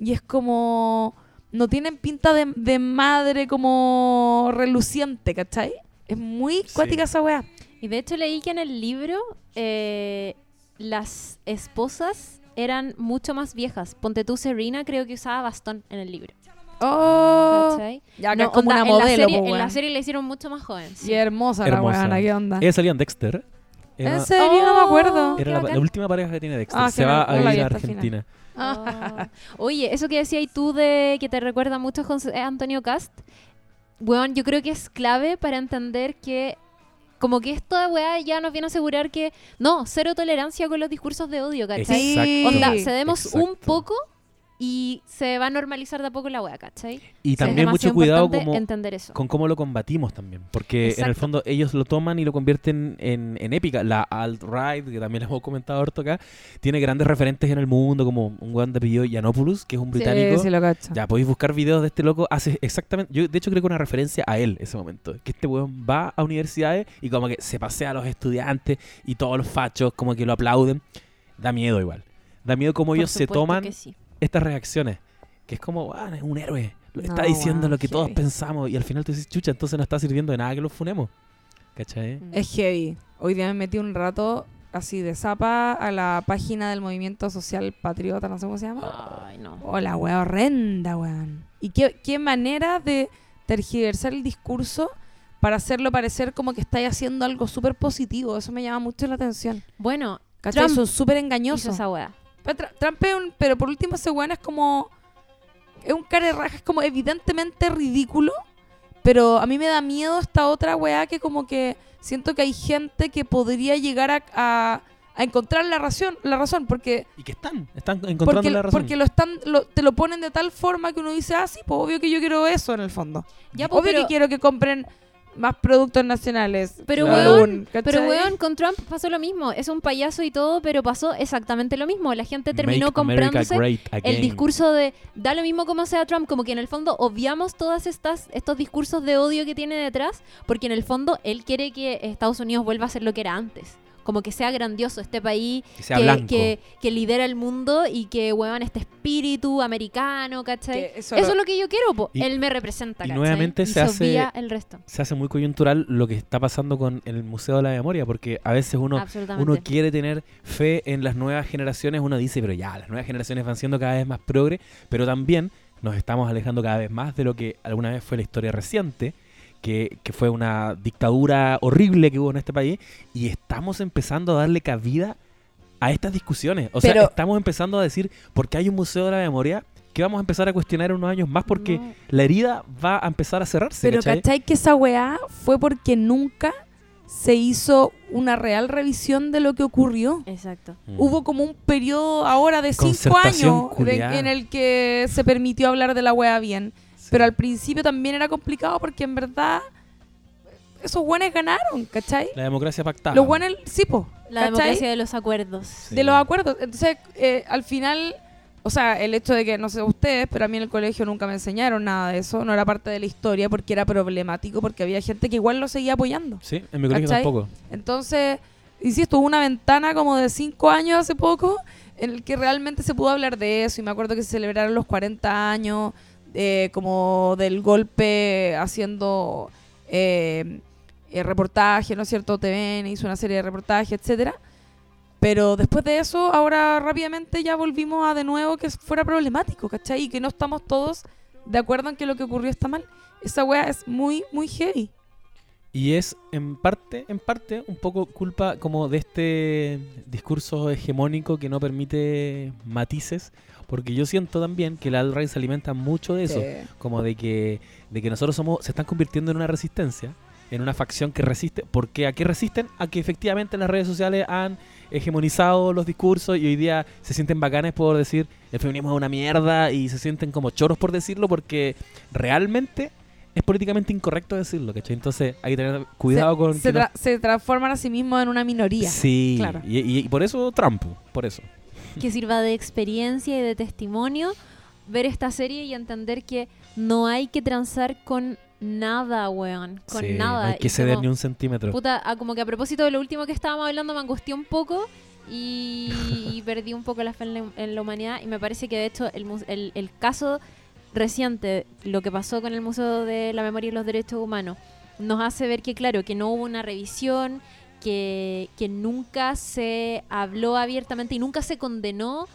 Y es como. No tienen pinta de, de madre como reluciente, ¿cachai? Es muy Sí. cuática esa weá. Y de hecho leí que en el libro eh, las esposas eran mucho más viejas. Ponte tú, Serena creo que usaba bastón en el libro. Oh, ¿Cachai? ya que No, es como onda, una en la modelo, serie, po, en la weón. serie la hicieron mucho más joven. sí. Y hermosa, Hermosa. la weona, ¿qué onda? Ella salía en Dexter. ¿En serio? no me acuerdo. qué era la, última pareja que tiene Dexter. Ah, Se va no- a no la vivir vi a. Argentina. Ah. Oye, eso que decías tú de que te recuerda mucho a José Antonio Cast, weón, yo creo que es clave para entender que como que esta weá ya nos viene a asegurar que no, cero tolerancia con los discursos de odio, ¿cachai? Sí. Onda, cedemos un exacto. poco y se va a normalizar de a poco la weá, ¿cachai? Y también mucho cuidado como, entender eso. con cómo lo combatimos también. Porque en el fondo ellos lo toman y lo convierten en, en épica. La alt-right, que también les hemos comentado harto acá, tiene grandes referentes en el mundo, como un weón de apellido Yanopoulos, que es un británico. Sí, sí lo cacho. Ya podéis buscar videos de este loco. Hace exactamente. Yo, de hecho, creo que una referencia a él ese momento. Que este weón va a universidades y como que se pasea a los estudiantes y todos los fachos como que lo aplauden. Da miedo igual. Da miedo como Por ellos se toman que sí. Estas reacciones. Que es como, ah, es un héroe. está No, diciendo weón, lo que todos pensamos y al final tú dices, chucha, entonces no está sirviendo de nada que los funemos. ¿Cachai? Es heavy. Hoy día me metí un rato así de zapa a la página del movimiento social patriota, no sé cómo se llama. Ay, no. Oh, la wea horrenda, weón. Y qué, qué manera de tergiversar el discurso para hacerlo parecer como que estáis haciendo algo súper positivo. Eso me llama mucho la atención. Bueno, ¿Cachai? Trump Son súper hizo engañosos. esa wea. Pero, Tra- Trump es un- pero por último ese weón es como... Es un cara de raja, es como evidentemente ridículo. Pero a mí me da miedo esta otra weá que como que siento que hay gente que podría llegar a, a- a encontrar la razón, la razón porque, Y que están, están encontrando porque, la razón. porque lo están lo- te lo ponen de tal forma que uno dice, ah, sí, pues obvio que yo quiero eso en el fondo. Ya, pues, obvio pero, que quiero que compren más productos nacionales. Pero, Claro. weón, pero weón, con Trump pasó lo mismo. Es un payaso y todo, pero pasó exactamente lo mismo. La gente terminó Make comprándose el discurso de da lo mismo como sea Trump, como que en el fondo obviamos todas estas estos discursos de odio que tiene detrás, porque en el fondo él quiere que Estados Unidos vuelva a ser lo que era antes. Como que sea grandioso este país que sea que, blanco. que, que lidera el mundo y que huevan este espíritu americano, ¿cachai? Eso Eso, lo- es lo que yo quiero, po. Y- él me representa, y ¿cachai? nuevamente Y se hace- el resto. Se hace muy coyuntural lo que está pasando con el Museo de la Memoria, porque a veces uno, uno quiere tener fe en las nuevas generaciones, uno dice, pero ya, las nuevas generaciones van siendo cada vez más progre, pero también nos estamos alejando cada vez más de lo que alguna vez fue la historia reciente, que, que fue una dictadura horrible que hubo en este país, y estamos empezando a darle cabida a estas discusiones. O sea, Pero- estamos empezando a decir, porque hay un Museo de la Memoria, que vamos a empezar a cuestionar en unos años más porque No. la herida va a empezar a cerrarse. Pero ¿cachai? ¿cachai que esa weá fue porque nunca se hizo una real revisión de lo que ocurrió? Exacto. Mm. Hubo como un periodo ahora de cinco años de- en el que se permitió hablar de la weá bien. Sí. Pero al principio también era complicado porque en verdad esos guanes ganaron, ¿cachai? La democracia pactada. Los guanes, sí, po, La ¿cachai? democracia de los acuerdos. Sí. de los acuerdos. Entonces, eh, al final, o sea, el hecho de que, no sé ustedes, pero a mí en el colegio nunca me enseñaron nada de eso, no era parte de la historia porque era problemático, porque había gente que igual lo seguía apoyando. Sí, en mi colegio ¿Cachai? tampoco. Entonces, insisto, hubo una ventana como de cinco años hace poco en el que realmente se pudo hablar de eso y me acuerdo que se celebraron los 40 años eh, como del golpe haciendo eh, eh, reportaje, ¿no es cierto? TVN hizo una serie de reportajes, etcétera. Pero después de eso, ahora rápidamente ya volvimos a de nuevo que fuera problemático, ¿cachai? Y que no estamos todos de acuerdo en que lo que ocurrió está mal. Esa wea es muy, muy heavy. Y es en parte, en parte, un poco culpa como de este discurso hegemónico que no permite matices, porque yo siento también que la alt-right se alimenta mucho de eso, como de que, de que nosotros somos, se están convirtiendo en una resistencia, en una facción que resiste, porque a qué resisten? A que efectivamente las redes sociales han hegemonizado los discursos y hoy día se sienten bacanes por decir el feminismo es una mierda y se sienten como choros por decirlo porque realmente es políticamente incorrecto decirlo, ¿cachai? Entonces hay que tener cuidado se, con... se, no- tra- se transforman a sí mismos en una minoría. Sí, claro. y, y- y por eso Trump, por eso. Que sirva de experiencia y de testimonio ver esta serie y entender que no hay que transar con nada, weón. Con Sí, nada. No hay que Y ceder como, ni un centímetro. puta, ah, como que a propósito de lo último que estábamos hablando me angustió un poco y, y perdí un poco la fe en la, en la humanidad y me parece que de hecho el, el caso reciente, lo que pasó con el Museo de la Memoria y los Derechos Humanos, nos hace ver que claro, que no hubo una revisión, que, que nunca se habló abiertamente y nunca se condenó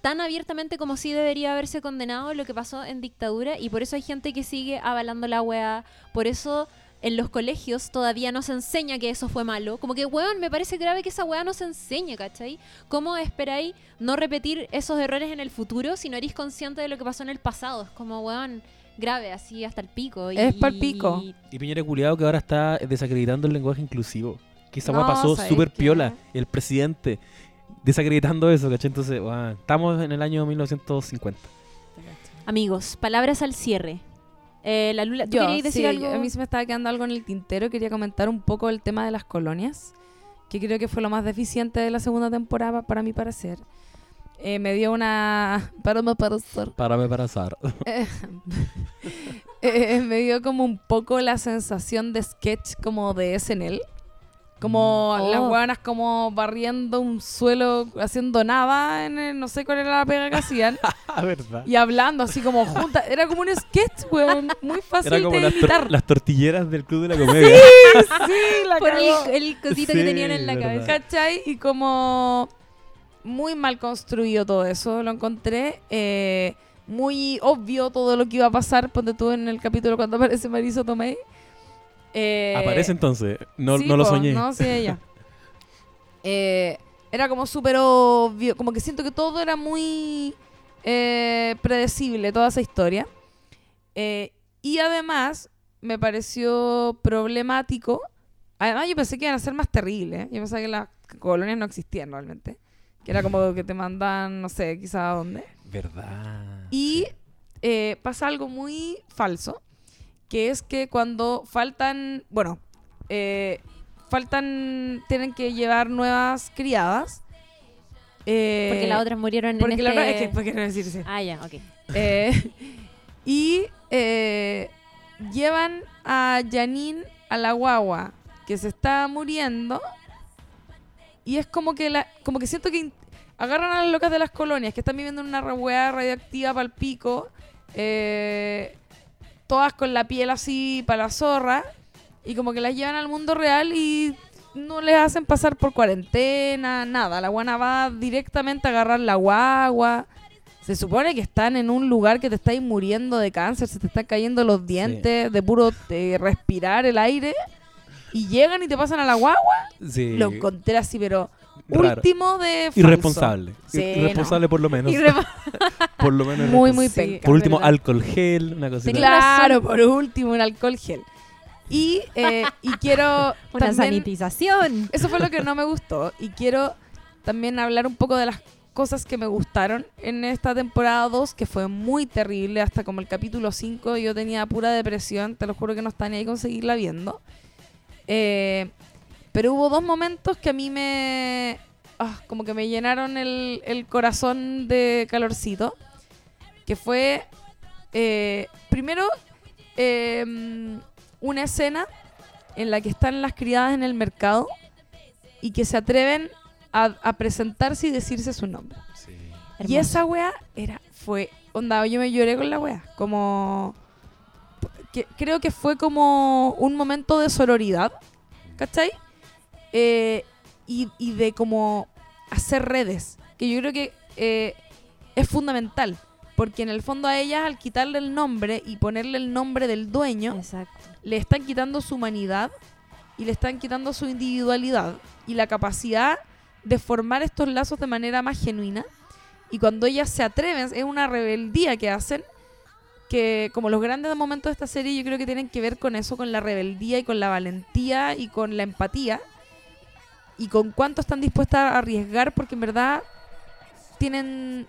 tan abiertamente como sí debería haberse condenado lo que pasó en dictadura y por eso hay gente que sigue avalando la weá, por eso en los colegios todavía no se enseña que eso fue malo, como que weón, me parece grave que esa weá no se enseñe, ¿cachai? ¿Cómo esperáis no repetir esos errores en el futuro si no eres consciente de lo que pasó en el pasado? Es como weón, grave, así hasta el pico. y- Es pa'l pico. y- Y Piñera culiado que ahora está desacreditando el lenguaje inclusivo. Que esa No, pasó ¿sabes súper piola. El presidente desacreditando eso, ¿cachai? Entonces, weón, estamos en el año 1950. Amigos, palabras al cierre. Eh, la Lula, ¿tú Yo, decir sí, algo? a mí se me estaba quedando algo en el tintero. Quería comentar un poco el tema de las colonias, que creo que fue lo más deficiente de la segunda temporada, para mi parecer. Eh, me dio una... Para mi parecer. Párame para azar. Eh, eh, me dio como un poco la sensación de sketch como de SNL. Como Mm. las Oh. hueonas como barriendo un suelo, haciendo nada, en el- no sé cuál era la pega que hacían. Ah, verdad. y hablando así como juntas. Era como un sketch, weón. Muy fácil Era como de las, tor- las tortilleras del Club de la Comedia. Sí, la Por cagó. el, el cosito Sí, que tenían en la verdad. cabeza. ¿Cachai? Y como muy mal construido todo eso, lo encontré. eh, muy obvio todo lo que iba a pasar. Ponte tú en el capítulo cuando aparece Marisa Tomei. Eh, Aparece entonces. No, sí, no lo po, soñé. No, sí, ella. Eh, era como súper obvio. Como que siento que todo era muy eh, predecible, toda esa historia. Eh, y además, me pareció problemático. Además, yo pensé que iban a ser más terribles. Yo pensaba que las colonias no existían realmente. Que era como que te mandan, no sé, quizá a dónde. Verdad. Y eh, pasa algo muy falso, que es que cuando faltan, bueno, eh, faltan, tienen que llevar nuevas criadas. eh, Porque las otras murieron porque en la este... otra- es que después quiero decirse. Ah, ya, ok. Eh, y eh, llevan a Janine a la guagua que se está muriendo. Y es como que la, como que siento que agarran a las locas de las colonias que están viviendo en una weá radioactiva para el pico. eh, todas con la piel así para la zorra. Y como que las llevan al mundo real y no les hacen pasar por cuarentena, nada. La guana va directamente a agarrar la guagua. Se supone que están en un lugar que te estáis muriendo de cáncer, se te están cayendo los dientes de puro eh, respirar el aire. Y llegan y te pasan a la guagua. Sí. Lo encontré así, pero Raro. último de falso. Irresponsable. Sí, Irresponsable por lo menos. Irre- por lo menos. Muy, muy penca. Por último, ¿verdad? alcohol gel, una cosita. Claro, por último, un alcohol gel. Y, eh, y quiero Una también- sanitización. Eso fue lo que no me gustó. Y quiero también hablar un poco de las cosas que me gustaron en esta temporada 2, que fue muy terrible. Hasta como el capítulo 5 yo tenía pura depresión. Te lo juro que no está ni ahí con seguirla viendo. Eh, pero hubo dos momentos que a mí me... ah, como que me llenaron el, el corazón de calorcito. Que fue... eh, primero, eh, una escena en la que están las criadas en el mercado y que se atreven a, a presentarse y decirse su nombre. Sí. Y esa wea era, fue, onda, yo me lloré con la wea, como, que, creo que fue como un momento de sororidad, ¿cachai? Eh, y, y de como hacer redes, que yo creo que eh, es fundamental, porque en el fondo a ellas al quitarle el nombre y ponerle el nombre del dueño, Exacto. le están quitando su humanidad y le están quitando su individualidad y la capacidad de formar estos lazos de manera más genuina. Y cuando ellas se atreven, es una rebeldía que hacen, que como los grandes momentos de esta serie yo creo que tienen que ver con eso, con la rebeldía y con la valentía y con la empatía. Y con cuánto están dispuestas a arriesgar porque en verdad tienen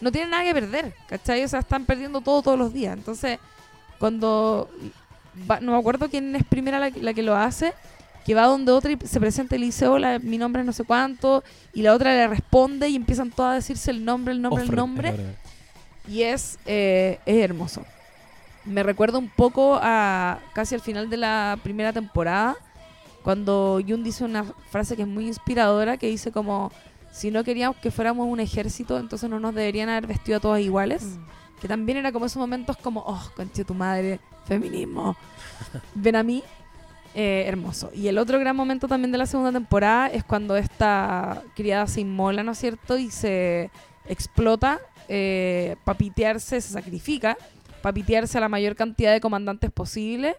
no tienen nada que perder, ¿cachai? O sea, están perdiendo todo todos los días. Entonces, cuando va- no me acuerdo quién es primera la, la que lo hace, que va donde otra y se presenta y le dice, hola, mi nombre es no sé cuánto, y la otra le responde y empiezan todas a decirse el nombre, el nombre, el Offred, nombre, es y es, eh, es hermoso. Me recuerda un poco a casi al final de la primera temporada, cuando Jun dice una frase que es muy inspiradora, que dice como, si no queríamos que fuéramos un ejército, entonces no nos deberían haber vestido a todas iguales Mm. que también era como esos momentos como, oh, conche tu madre, feminismo, ven a mí, eh, hermoso. Y el otro gran momento también de la segunda temporada es cuando esta criada se inmola, ¿no es cierto? Y se explota, eh, para pitearse, se sacrifica, para pitearse a la mayor cantidad de comandantes posible.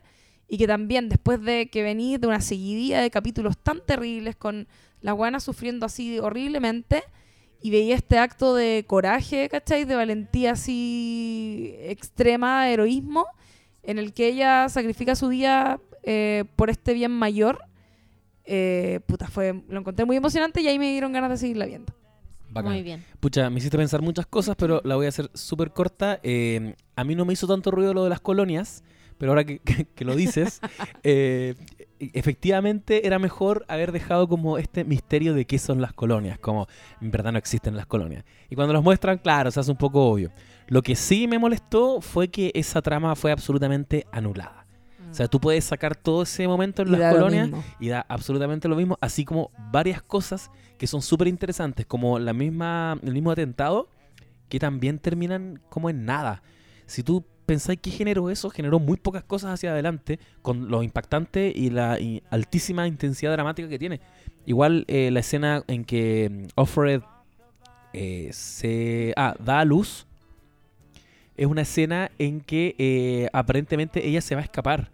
Y que también después de que venís de una seguidilla de capítulos tan terribles con la guana sufriendo así horriblemente, y veía este acto de coraje, ¿cachai? De valentía así extrema, de heroísmo, en el que ella sacrifica su día eh, por este bien mayor. Eh, puta, fue, lo encontré muy emocionante y ahí me dieron ganas de seguirla viendo. Bacán. Muy bien. Pucha, me hiciste pensar muchas cosas, pero la voy a hacer súper corta. Eh, a mí no me hizo tanto ruido lo de las colonias, pero ahora que, que- que lo dices, eh, efectivamente era mejor haber dejado como este misterio de qué son las colonias, como en verdad no existen las colonias. Y cuando los muestran, claro, se hace un poco obvio. Lo que sí me molestó fue que esa trama fue absolutamente anulada. O sea, tú puedes sacar todo ese momento en Y las colonias y da absolutamente lo mismo, así como varias cosas que son súper interesantes, como la misma, el mismo atentado, que también terminan como en nada. Si tú pensáis que generó eso, generó muy pocas cosas hacia adelante, con lo impactante y la y altísima intensidad dramática que tiene. Igual eh, la escena en que mm, Offred eh, se ah, da a luz es una escena en que eh, aparentemente ella se va a escapar.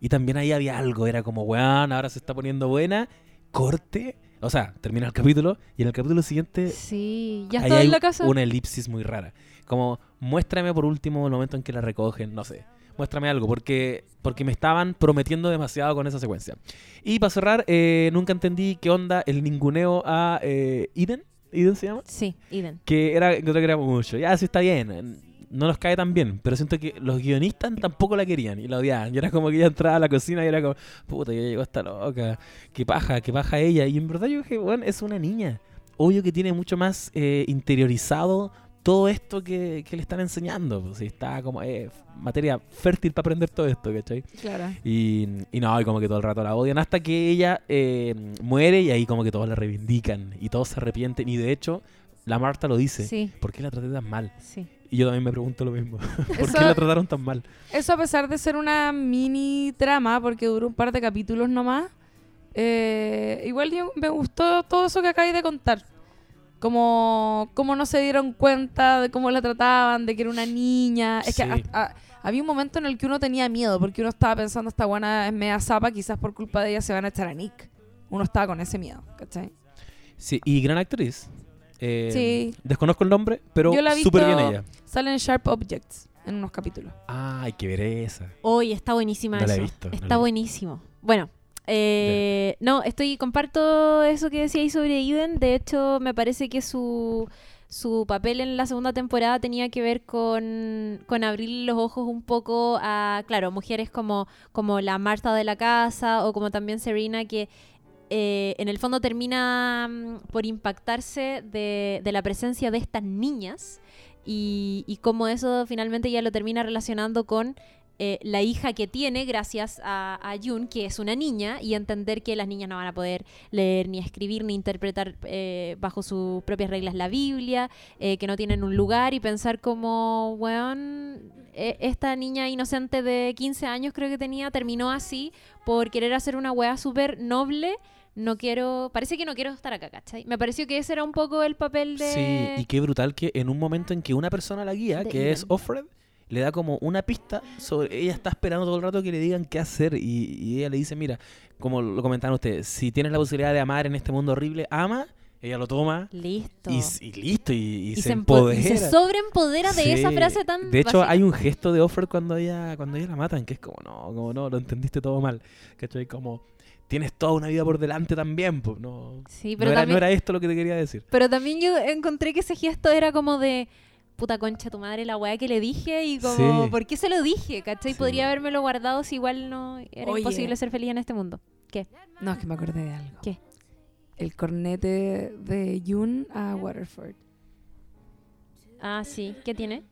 Y también ahí había algo, era como, weón, ahora se está poniendo buena, corte. O sea, termina el capítulo y en el capítulo siguiente Sí, ya está hay en la casa. una elipsis muy rara. Como, muéstrame por último el momento en que la recogen, no sé. Muéstrame algo, porque, porque me estaban prometiendo demasiado con esa secuencia. Y para cerrar, eh, nunca entendí qué onda el ninguneo a eh, Eden. ¿Eden se llama? Sí, Eden. Que era, encontré que era mucho. Ya, sí está bien. No nos cae tan bien, pero siento que los guionistas tampoco la querían y la odiaban. Y era como que ella entraba a la cocina y era como, puta, ya llegó esta loca, qué paja, qué paja ella. Y en verdad yo dije, bueno, es una niña. Obvio que tiene mucho más eh, interiorizado todo esto que, que le están enseñando. Pues, y está como eh, materia fértil para aprender todo esto, ¿cachai? Claro. Y, y no, y como que todo el rato la odian hasta que ella eh, muere y ahí como que todos la reivindican y todos se arrepienten. Y de hecho, la Marta lo dice. Sí, ¿Por qué la traté tan mal? sí. Y yo también me pregunto lo mismo. ¿Por Eso- qué la trataron tan mal? Eso a pesar de ser una mini trama, porque duró un par de capítulos nomás, eh, igual yo- me gustó todo eso que acabáis de contar. Como cómo no se dieron cuenta de cómo la trataban, de que era una niña. Es que Sí. hasta- a- había un momento en el que uno tenía miedo, porque uno estaba pensando, esta buena es media zapa, quizás por culpa de ella se van a echar a Nick. Uno estaba con ese miedo, ¿cachai? Sí, y gran actriz. Eh, Sí. Desconozco el nombre, pero súper bien ella. Salen Sharp Objects en unos capítulos. Ah, hay que ver esa. Hoy está buenísima No la he eso. visto, está buenísimo. Bueno, eh, no, estoy comparto eso que decíais sobre Eden. De hecho, me parece que su su papel en la segunda temporada tenía que ver con, con abrir los ojos un poco a, claro, mujeres como, como la Marta de la casa o como también Serena que eh, en el fondo termina mm, por impactarse de, de la presencia de estas niñas y, y cómo eso finalmente ya lo termina relacionando con eh, la hija que tiene gracias a, a Jun, que es una niña, y entender que las niñas no van a poder leer ni escribir ni interpretar eh, bajo sus propias reglas la Biblia, eh, que no tienen un lugar y pensar como, weón, eh, esta niña inocente de 15 años creo que tenía, terminó así por querer hacer una weá súper noble. No quiero, parece que no quiero estar acá, ¿cachai? Me pareció que ese era un poco el papel de... Sí, y qué brutal que en un momento en que una persona la guía, De que es. Offred, le da como una pista sobre. Ella está esperando todo el rato que le digan qué hacer. Y, y ella le dice: Mira, como lo comentaron ustedes, si tienes la posibilidad de amar en este mundo horrible, ama. Ella lo toma. Listo. Y, listo, y, y Y se, empodera. se sobreempodera de esa frase tan De hecho, hay un gesto de Offred cuando ella, cuando ella la matan, que es como, no, como no, lo entendiste todo mal. ¿Cachai? Como, tienes toda una vida por delante también, pues, no. Sí, no, pero, era, también, no era esto lo que te quería decir. pero también yo encontré que ese gesto era como de puta concha tu madre la weá que le dije y como, Sí. ¿por qué se lo dije? ¿Cachai? Sí. Podría habérmelo guardado si igual no era Oye. imposible ser feliz en este mundo. No, es que me acordé de algo. ¿Qué? El cornete de Jun a Waterford. Ah, sí. ¿Qué tiene?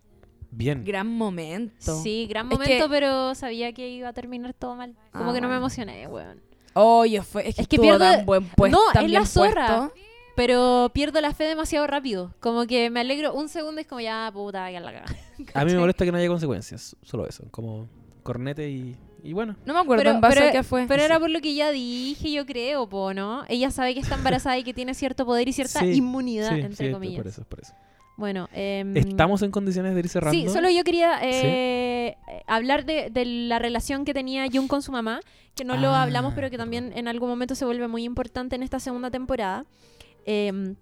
Bien. Gran momento. Sí, gran Es momento, que- pero sabía que iba a terminar todo mal. Como Ah, que no me bueno. emocioné, weón. Oye, fue, es que, Es que pierdo- tan buen puesto. No, es la zorra. puesto. Pero pierdo la fe demasiado rápido. Como que me alegro un segundo y es como ya, puta, ya la cagada. A mí me molesta que no haya consecuencias. Solo eso. Como cornete y, y bueno. No me acuerdo Pero- en base pero- a qué fue. Pero era por lo que ya dije, yo creo, po, ¿no? Ella sabe que está embarazada y que tiene cierto poder y cierta Sí, inmunidad, Sí, entre sí, comillas. por eso, por eso. Bueno, em, ¿Estamos en condiciones de ir cerrando? Sí, solo yo quería eh, eh, hablar de, de la relación que tenía Jun con su mamá, que no lo Ah, hablamos, pero que perdón. también en algún momento se vuelve muy importante en esta segunda temporada. Em,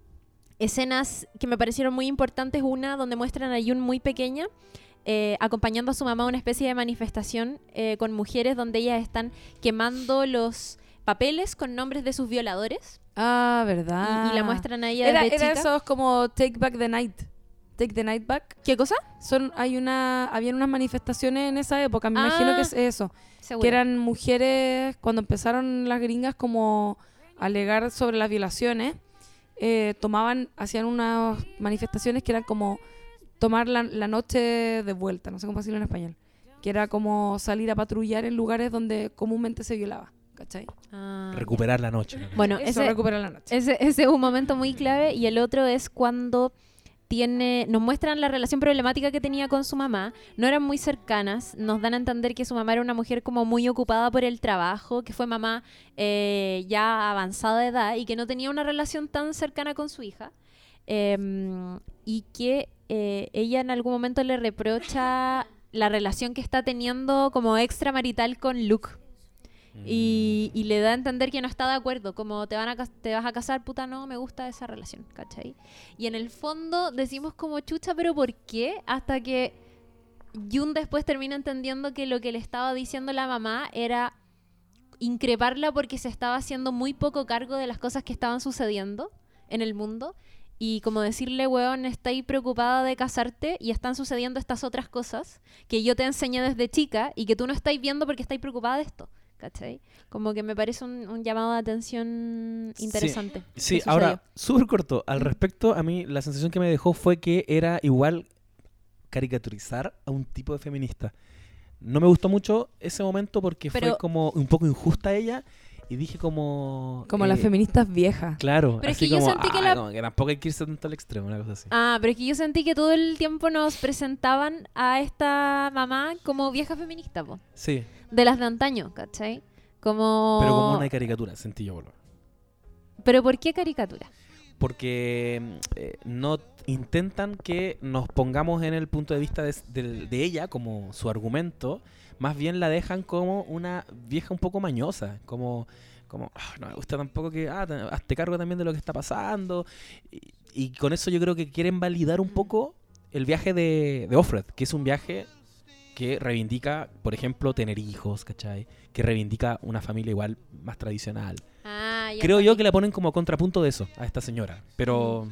escenas que me parecieron muy importantes, una donde muestran a Jun muy pequeña, eh, acompañando a su mamá a una especie de manifestación eh, con mujeres donde ellas están quemando los papeles con nombres de sus violadores Ah, verdad. y, la muestran a ella Era, de era chica. esos como Take Back the Night. Take the Night Back. ¿Qué cosa? Son, hay una, habían unas manifestaciones en esa época, me imagino que Ah, es eso. Seguro. Que eran mujeres, cuando empezaron las gringas como a alegar sobre las violaciones, eh, tomaban, hacían unas manifestaciones que eran como tomar la, la noche de vuelta, no sé cómo decirlo en español. que era como salir a patrullar en lugares donde comúnmente se violaba, ¿cachai? Ah, Recuperar la noche. ¿no? Bueno, Eso ese, recupera la noche. ese, ese es un momento muy clave y el otro es cuando tiene, nos muestran la relación problemática que tenía con su mamá. No eran muy cercanas, nos dan a entender que su mamá era una mujer como muy ocupada por el trabajo, que fue mamá eh, ya avanzada de edad y que no tenía una relación tan cercana con su hija. Em, y que eh, ella en algún momento le reprocha la relación que está teniendo como extramarital con Luke. Y, y le da a entender que no está de acuerdo, como te, van a, te vas a casar, puta, no, me gusta esa relación, ¿cachai? Y en el fondo decimos como chucha, pero ¿por qué? Hasta que Jun después termina entendiendo que lo que le estaba diciendo la mamá era increparla porque se estaba haciendo muy poco cargo de las cosas que estaban sucediendo en el mundo. Y como decirle, weón, estáis preocupada de casarte y están sucediendo estas otras cosas que yo te enseñé desde chica y que tú no estáis viendo porque estáis preocupada de esto. ¿Cachai? Como que me parece un, un llamado de atención interesante. Sí, ahora, súper corto. Al respecto, a mí la sensación que me dejó fue que era igual caricaturizar a un tipo de feminista. No me gustó mucho ese momento porque Pero- fue como un poco injusta ella y dije como... Como eh, las feministas viejas. Claro, Pero es que yo sentí que "Ah, la- como que tampoco hay que irse tanto al extremo, una cosa así. Ah, pero es que yo sentí que todo el tiempo nos presentaban a esta mamá como vieja feminista, po. Sí, De las de antaño, ¿cachai? Como... pero como una caricatura, sentí yo. boludo. ¿Pero por qué caricatura? porque eh, no intentan que nos pongamos en el punto de vista de, del- de ella como su argumento, más bien la dejan como una vieja un poco mañosa, como, como "Ah, no me gusta tampoco que ah, te- hazte cargo también de lo que está pasando. Y, y con eso yo creo que quieren validar un poco el viaje de, de Offred, que es un viaje que reivindica, por ejemplo, tener hijos, ¿cachai? Que reivindica una familia igual más tradicional. Ah, Creo yo que le ponen como contrapunto de eso a esta señora. Pero,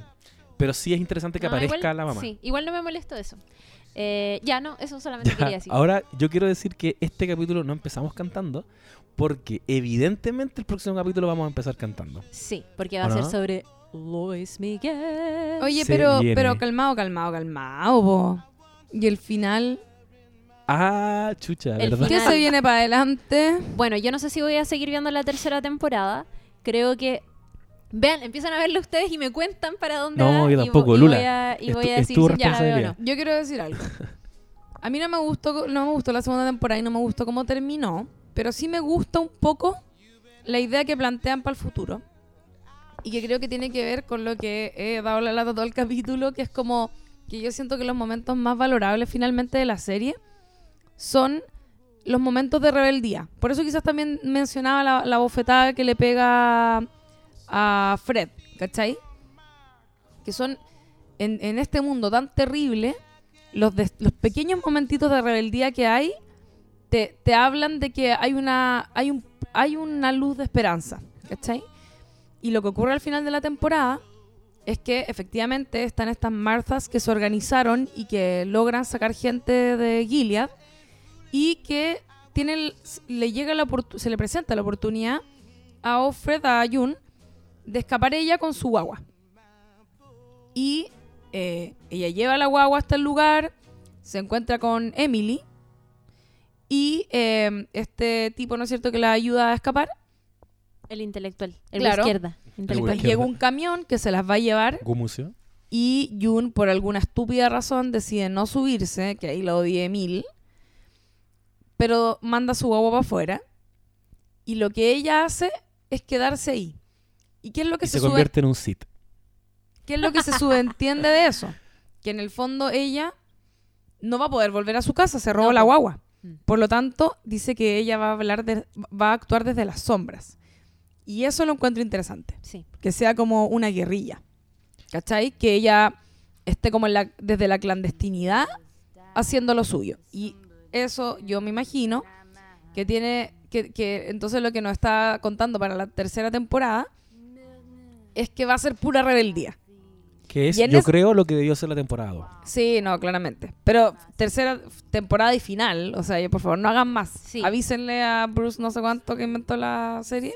pero sí es interesante que No, aparezca igual- la mamá. Sí, igual no me molesto eso. Eh, ya, no, eso solamente Ya, quería decir. Ahora, yo quiero decir que este capítulo no empezamos cantando, porque evidentemente el próximo capítulo vamos a empezar cantando. Sí, porque va ¿O a ser sobre Luis Miguel. Oye, Se pero, viene. pero calmado, calmado, calmado, po. Y el final, Ah, chucha, El ¿verdad? ¿qué se viene para adelante? Bueno, yo no sé si voy a seguir viendo la tercera temporada. Creo que. Vean, empiezan a verlo ustedes y me cuentan para dónde No, va. yo y vo- tampoco, y Lula. Voy a, y voy a decir si ya la veo no. Yo quiero decir algo. A mí no me gustó, no me gustó la segunda temporada y no me gustó cómo terminó, pero sí me gusta un poco la idea que plantean para el futuro. Y que creo que tiene que ver con lo que he dado la lata todo el capítulo, que es como que yo siento que los momentos más valorables finalmente de la serie son los momentos de rebeldía. Por eso quizás también mencionaba la, la bofetada que le pega a Fred, ¿cachai? Que son en, este mundo tan terrible, los, pequeños momentitos de rebeldía que hay te, te hablan de que hay una, hay, un, hay una luz de esperanza, ¿cachai? Y lo que ocurre al final de la temporada es que efectivamente están estas Marthas que se organizaron y que logran sacar gente de Gilead y que tienen, le llega la se le presenta la oportunidad a Offred, a de escapar ella con su guagua. Y eh, ella lleva la guagua hasta el lugar, se encuentra con Emily y eh, este tipo, ¿no es cierto?, que la ayuda a escapar. El intelectual. El Claro. de izquierda. Intelectual. izquierda. Llega un camión que se las va a llevar Gumucio. y Jun, por alguna estúpida razón, decide no subirse, que ahí la odié mil, pero manda su guagua para afuera. Y lo que ella hace es quedarse ahí. ¿Y qué es lo que Y se, se sube- convierte en un Sith. qué es lo que se subentiende de eso? Que en el fondo ella no va a poder volver a su casa, se robó No, la guagua. Mm. Por lo tanto, dice que ella va a hablar de- va a actuar desde las sombras. Y eso lo encuentro interesante Sí. que sea como una guerrilla. ¿Cachai? Que ella esté como en la- desde la clandestinidad haciendo lo suyo. Y eso yo me imagino que tiene, que, que entonces lo que nos está contando para la tercera temporada es que va a ser pura rebeldía. Que es, yo es- creo, lo que debió ser la temporada 2. Sí, no, claramente. Pero tercera temporada y final, o sea, yo, por favor, no hagan más. Sí. Avísenle a Bruce no sé cuánto que inventó la serie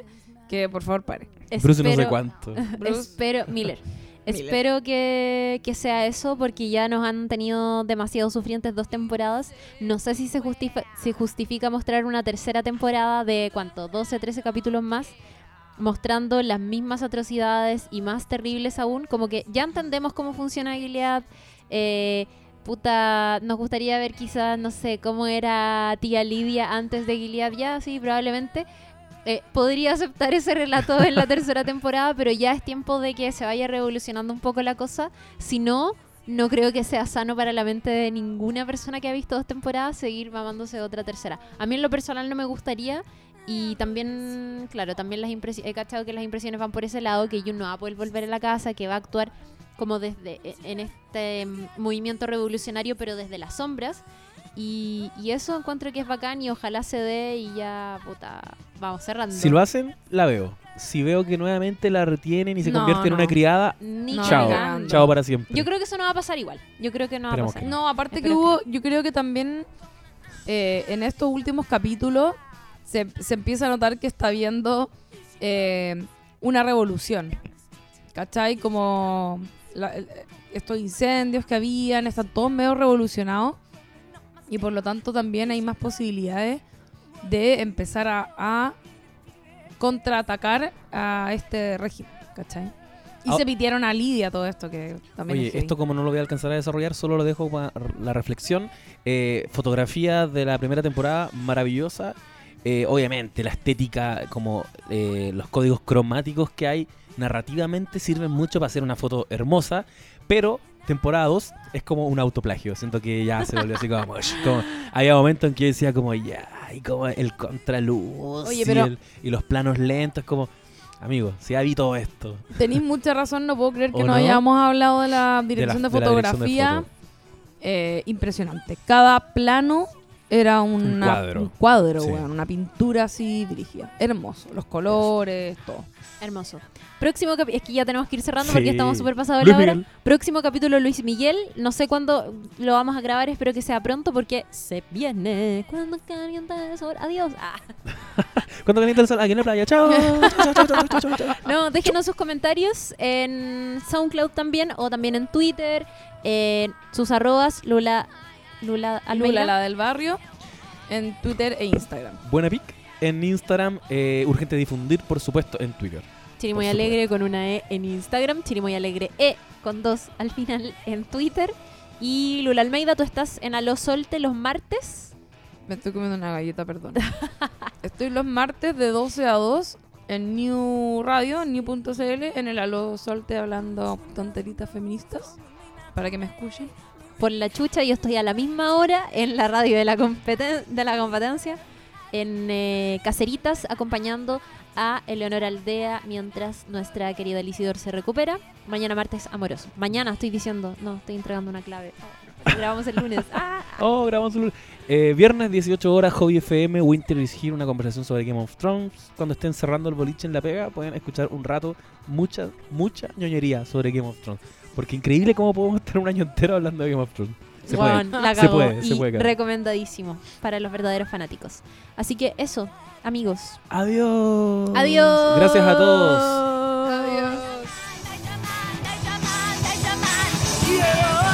que por favor pare. Bruce no sé cuánto. Bruce. Espero, Miller. Miller. Espero que, que sea eso porque ya nos han tenido demasiado sufrientes dos temporadas. No sé si se, justifa- se justifica mostrar una tercera temporada de cuánto, 12, 13 capítulos más, mostrando las mismas atrocidades y más terribles aún. Como que ya entendemos cómo funciona Gilead. Eh, puta, nos gustaría ver quizás, no sé, cómo era tía Lidia antes de Gilead ya, sí, probablemente. Eh, podría aceptar ese relato en la tercera temporada, pero ya es tiempo de que se vaya revolucionando un poco la cosa. Si no, no creo que sea sano para la mente de ninguna persona que ha visto dos temporadas seguir mamándose otra tercera. A mí en lo personal no me gustaría. Y también, claro, también las impresiones, he cachado que las impresiones van por ese lado, que Jun no va a poder volver a la casa, que va a actuar como desde e- en este mm, movimiento revolucionario, pero desde las sombras. Y, y eso encuentro que es bacán y ojalá se dé y ya, puta, vamos cerrando. Si lo hacen, la veo. Si veo que nuevamente la retienen y se No, convierte en una criada, Ni chao. cagando. Chao para siempre. Yo creo que eso no va a pasar igual. Yo creo que no va a pasar. que No, aparte que hubo, yo creo que también eh, en estos últimos capítulos se, se empieza a notar que está habiendo eh, una revolución. ¿Cachai? Como la- estos incendios que habían, están todos medio revolucionados. Y por lo tanto también hay más posibilidades de empezar a, a contraatacar a este régimen. ¿Cachai? Y Ah. se pitieron a Lidia todo esto que también Oye, es esto como no lo voy a alcanzar a desarrollar, solo lo dejo para la reflexión. Eh, fotografía de la primera temporada, maravillosa. Eh, obviamente, la estética, como eh, los códigos cromáticos que hay, narrativamente sirven mucho para hacer una foto hermosa, pero temporada 2 es como un autoplagio. Siento que ya se volvió así como... como- había momentos en que yo decía como, ya, y como el contraluz Oye, y, pero- el- y los planos lentos, como... Amigo, si ya vi todo esto. Tenéis mucha razón, no puedo creer que ¿O no, no? hayamos hablado de la dirección de, de la dirección de fotografía. foto. Eh, impresionante. Cada plano era una- cuadro. un cuadro, Sí. weón, una pintura así dirigida. Hermoso, los colores, todo. Hermoso. Próximo capi- es que ya tenemos que ir cerrando Sí. porque estamos súper pasados la hora. Próximo capítulo Luis Miguel. No sé cuándo lo vamos a grabar, espero que sea pronto porque se viene. Cuando calienta el sol. Adiós. Ah. ¿Cuándo calienta el sol? Aquí en la playa. Chao. Chao, chao, chao, chao, chao, chao. No, déjenos sus comentarios en SoundCloud también o también en Twitter. En sus arrobas, Lula, Lula Almeida. Lula, la del barrio, en Twitter e Instagram. Buena pic. En Instagram, eh, urgente difundir, por supuesto, en Twitter. Chirimoy Alegre con una E en Instagram. Chirimoy Alegre E con dos al final en Twitter. Y Lula Almeida, tú estás en Aló Solte los martes. Me estoy comiendo una galleta, perdón. Estoy los martes de 12 a 2 en New Radio, new.cl, en el Aló Solte hablando tonteritas feministas. Para que me escuchen. Por la chucha. Yo estoy a la misma hora en la radio de la, competen- de la competencia, en eh, Caceritas, acompañando a Eleonora Aldea mientras nuestra querida Lisidor se recupera. Mañana martes amoroso. Mañana estoy diciendo, no, estoy entregando una clave. Oh, grabamos el lunes. Ah, Oh, grabamos un... Eh, viernes 18 horas, Hobby FM, Winter is Here, una conversación sobre Game of Thrones. Cuando estén cerrando el boliche en la pega, pueden escuchar un rato mucha, mucha ñoñería sobre Game of Thrones. Porque increíble cómo podemos estar un año entero hablando de Game of Thrones. Se, puede. Se puede, se puede, Recomendadísimo para los verdaderos fanáticos. Así que eso, amigos. Adiós. Adiós. Gracias a todos. Adiós. Yeah.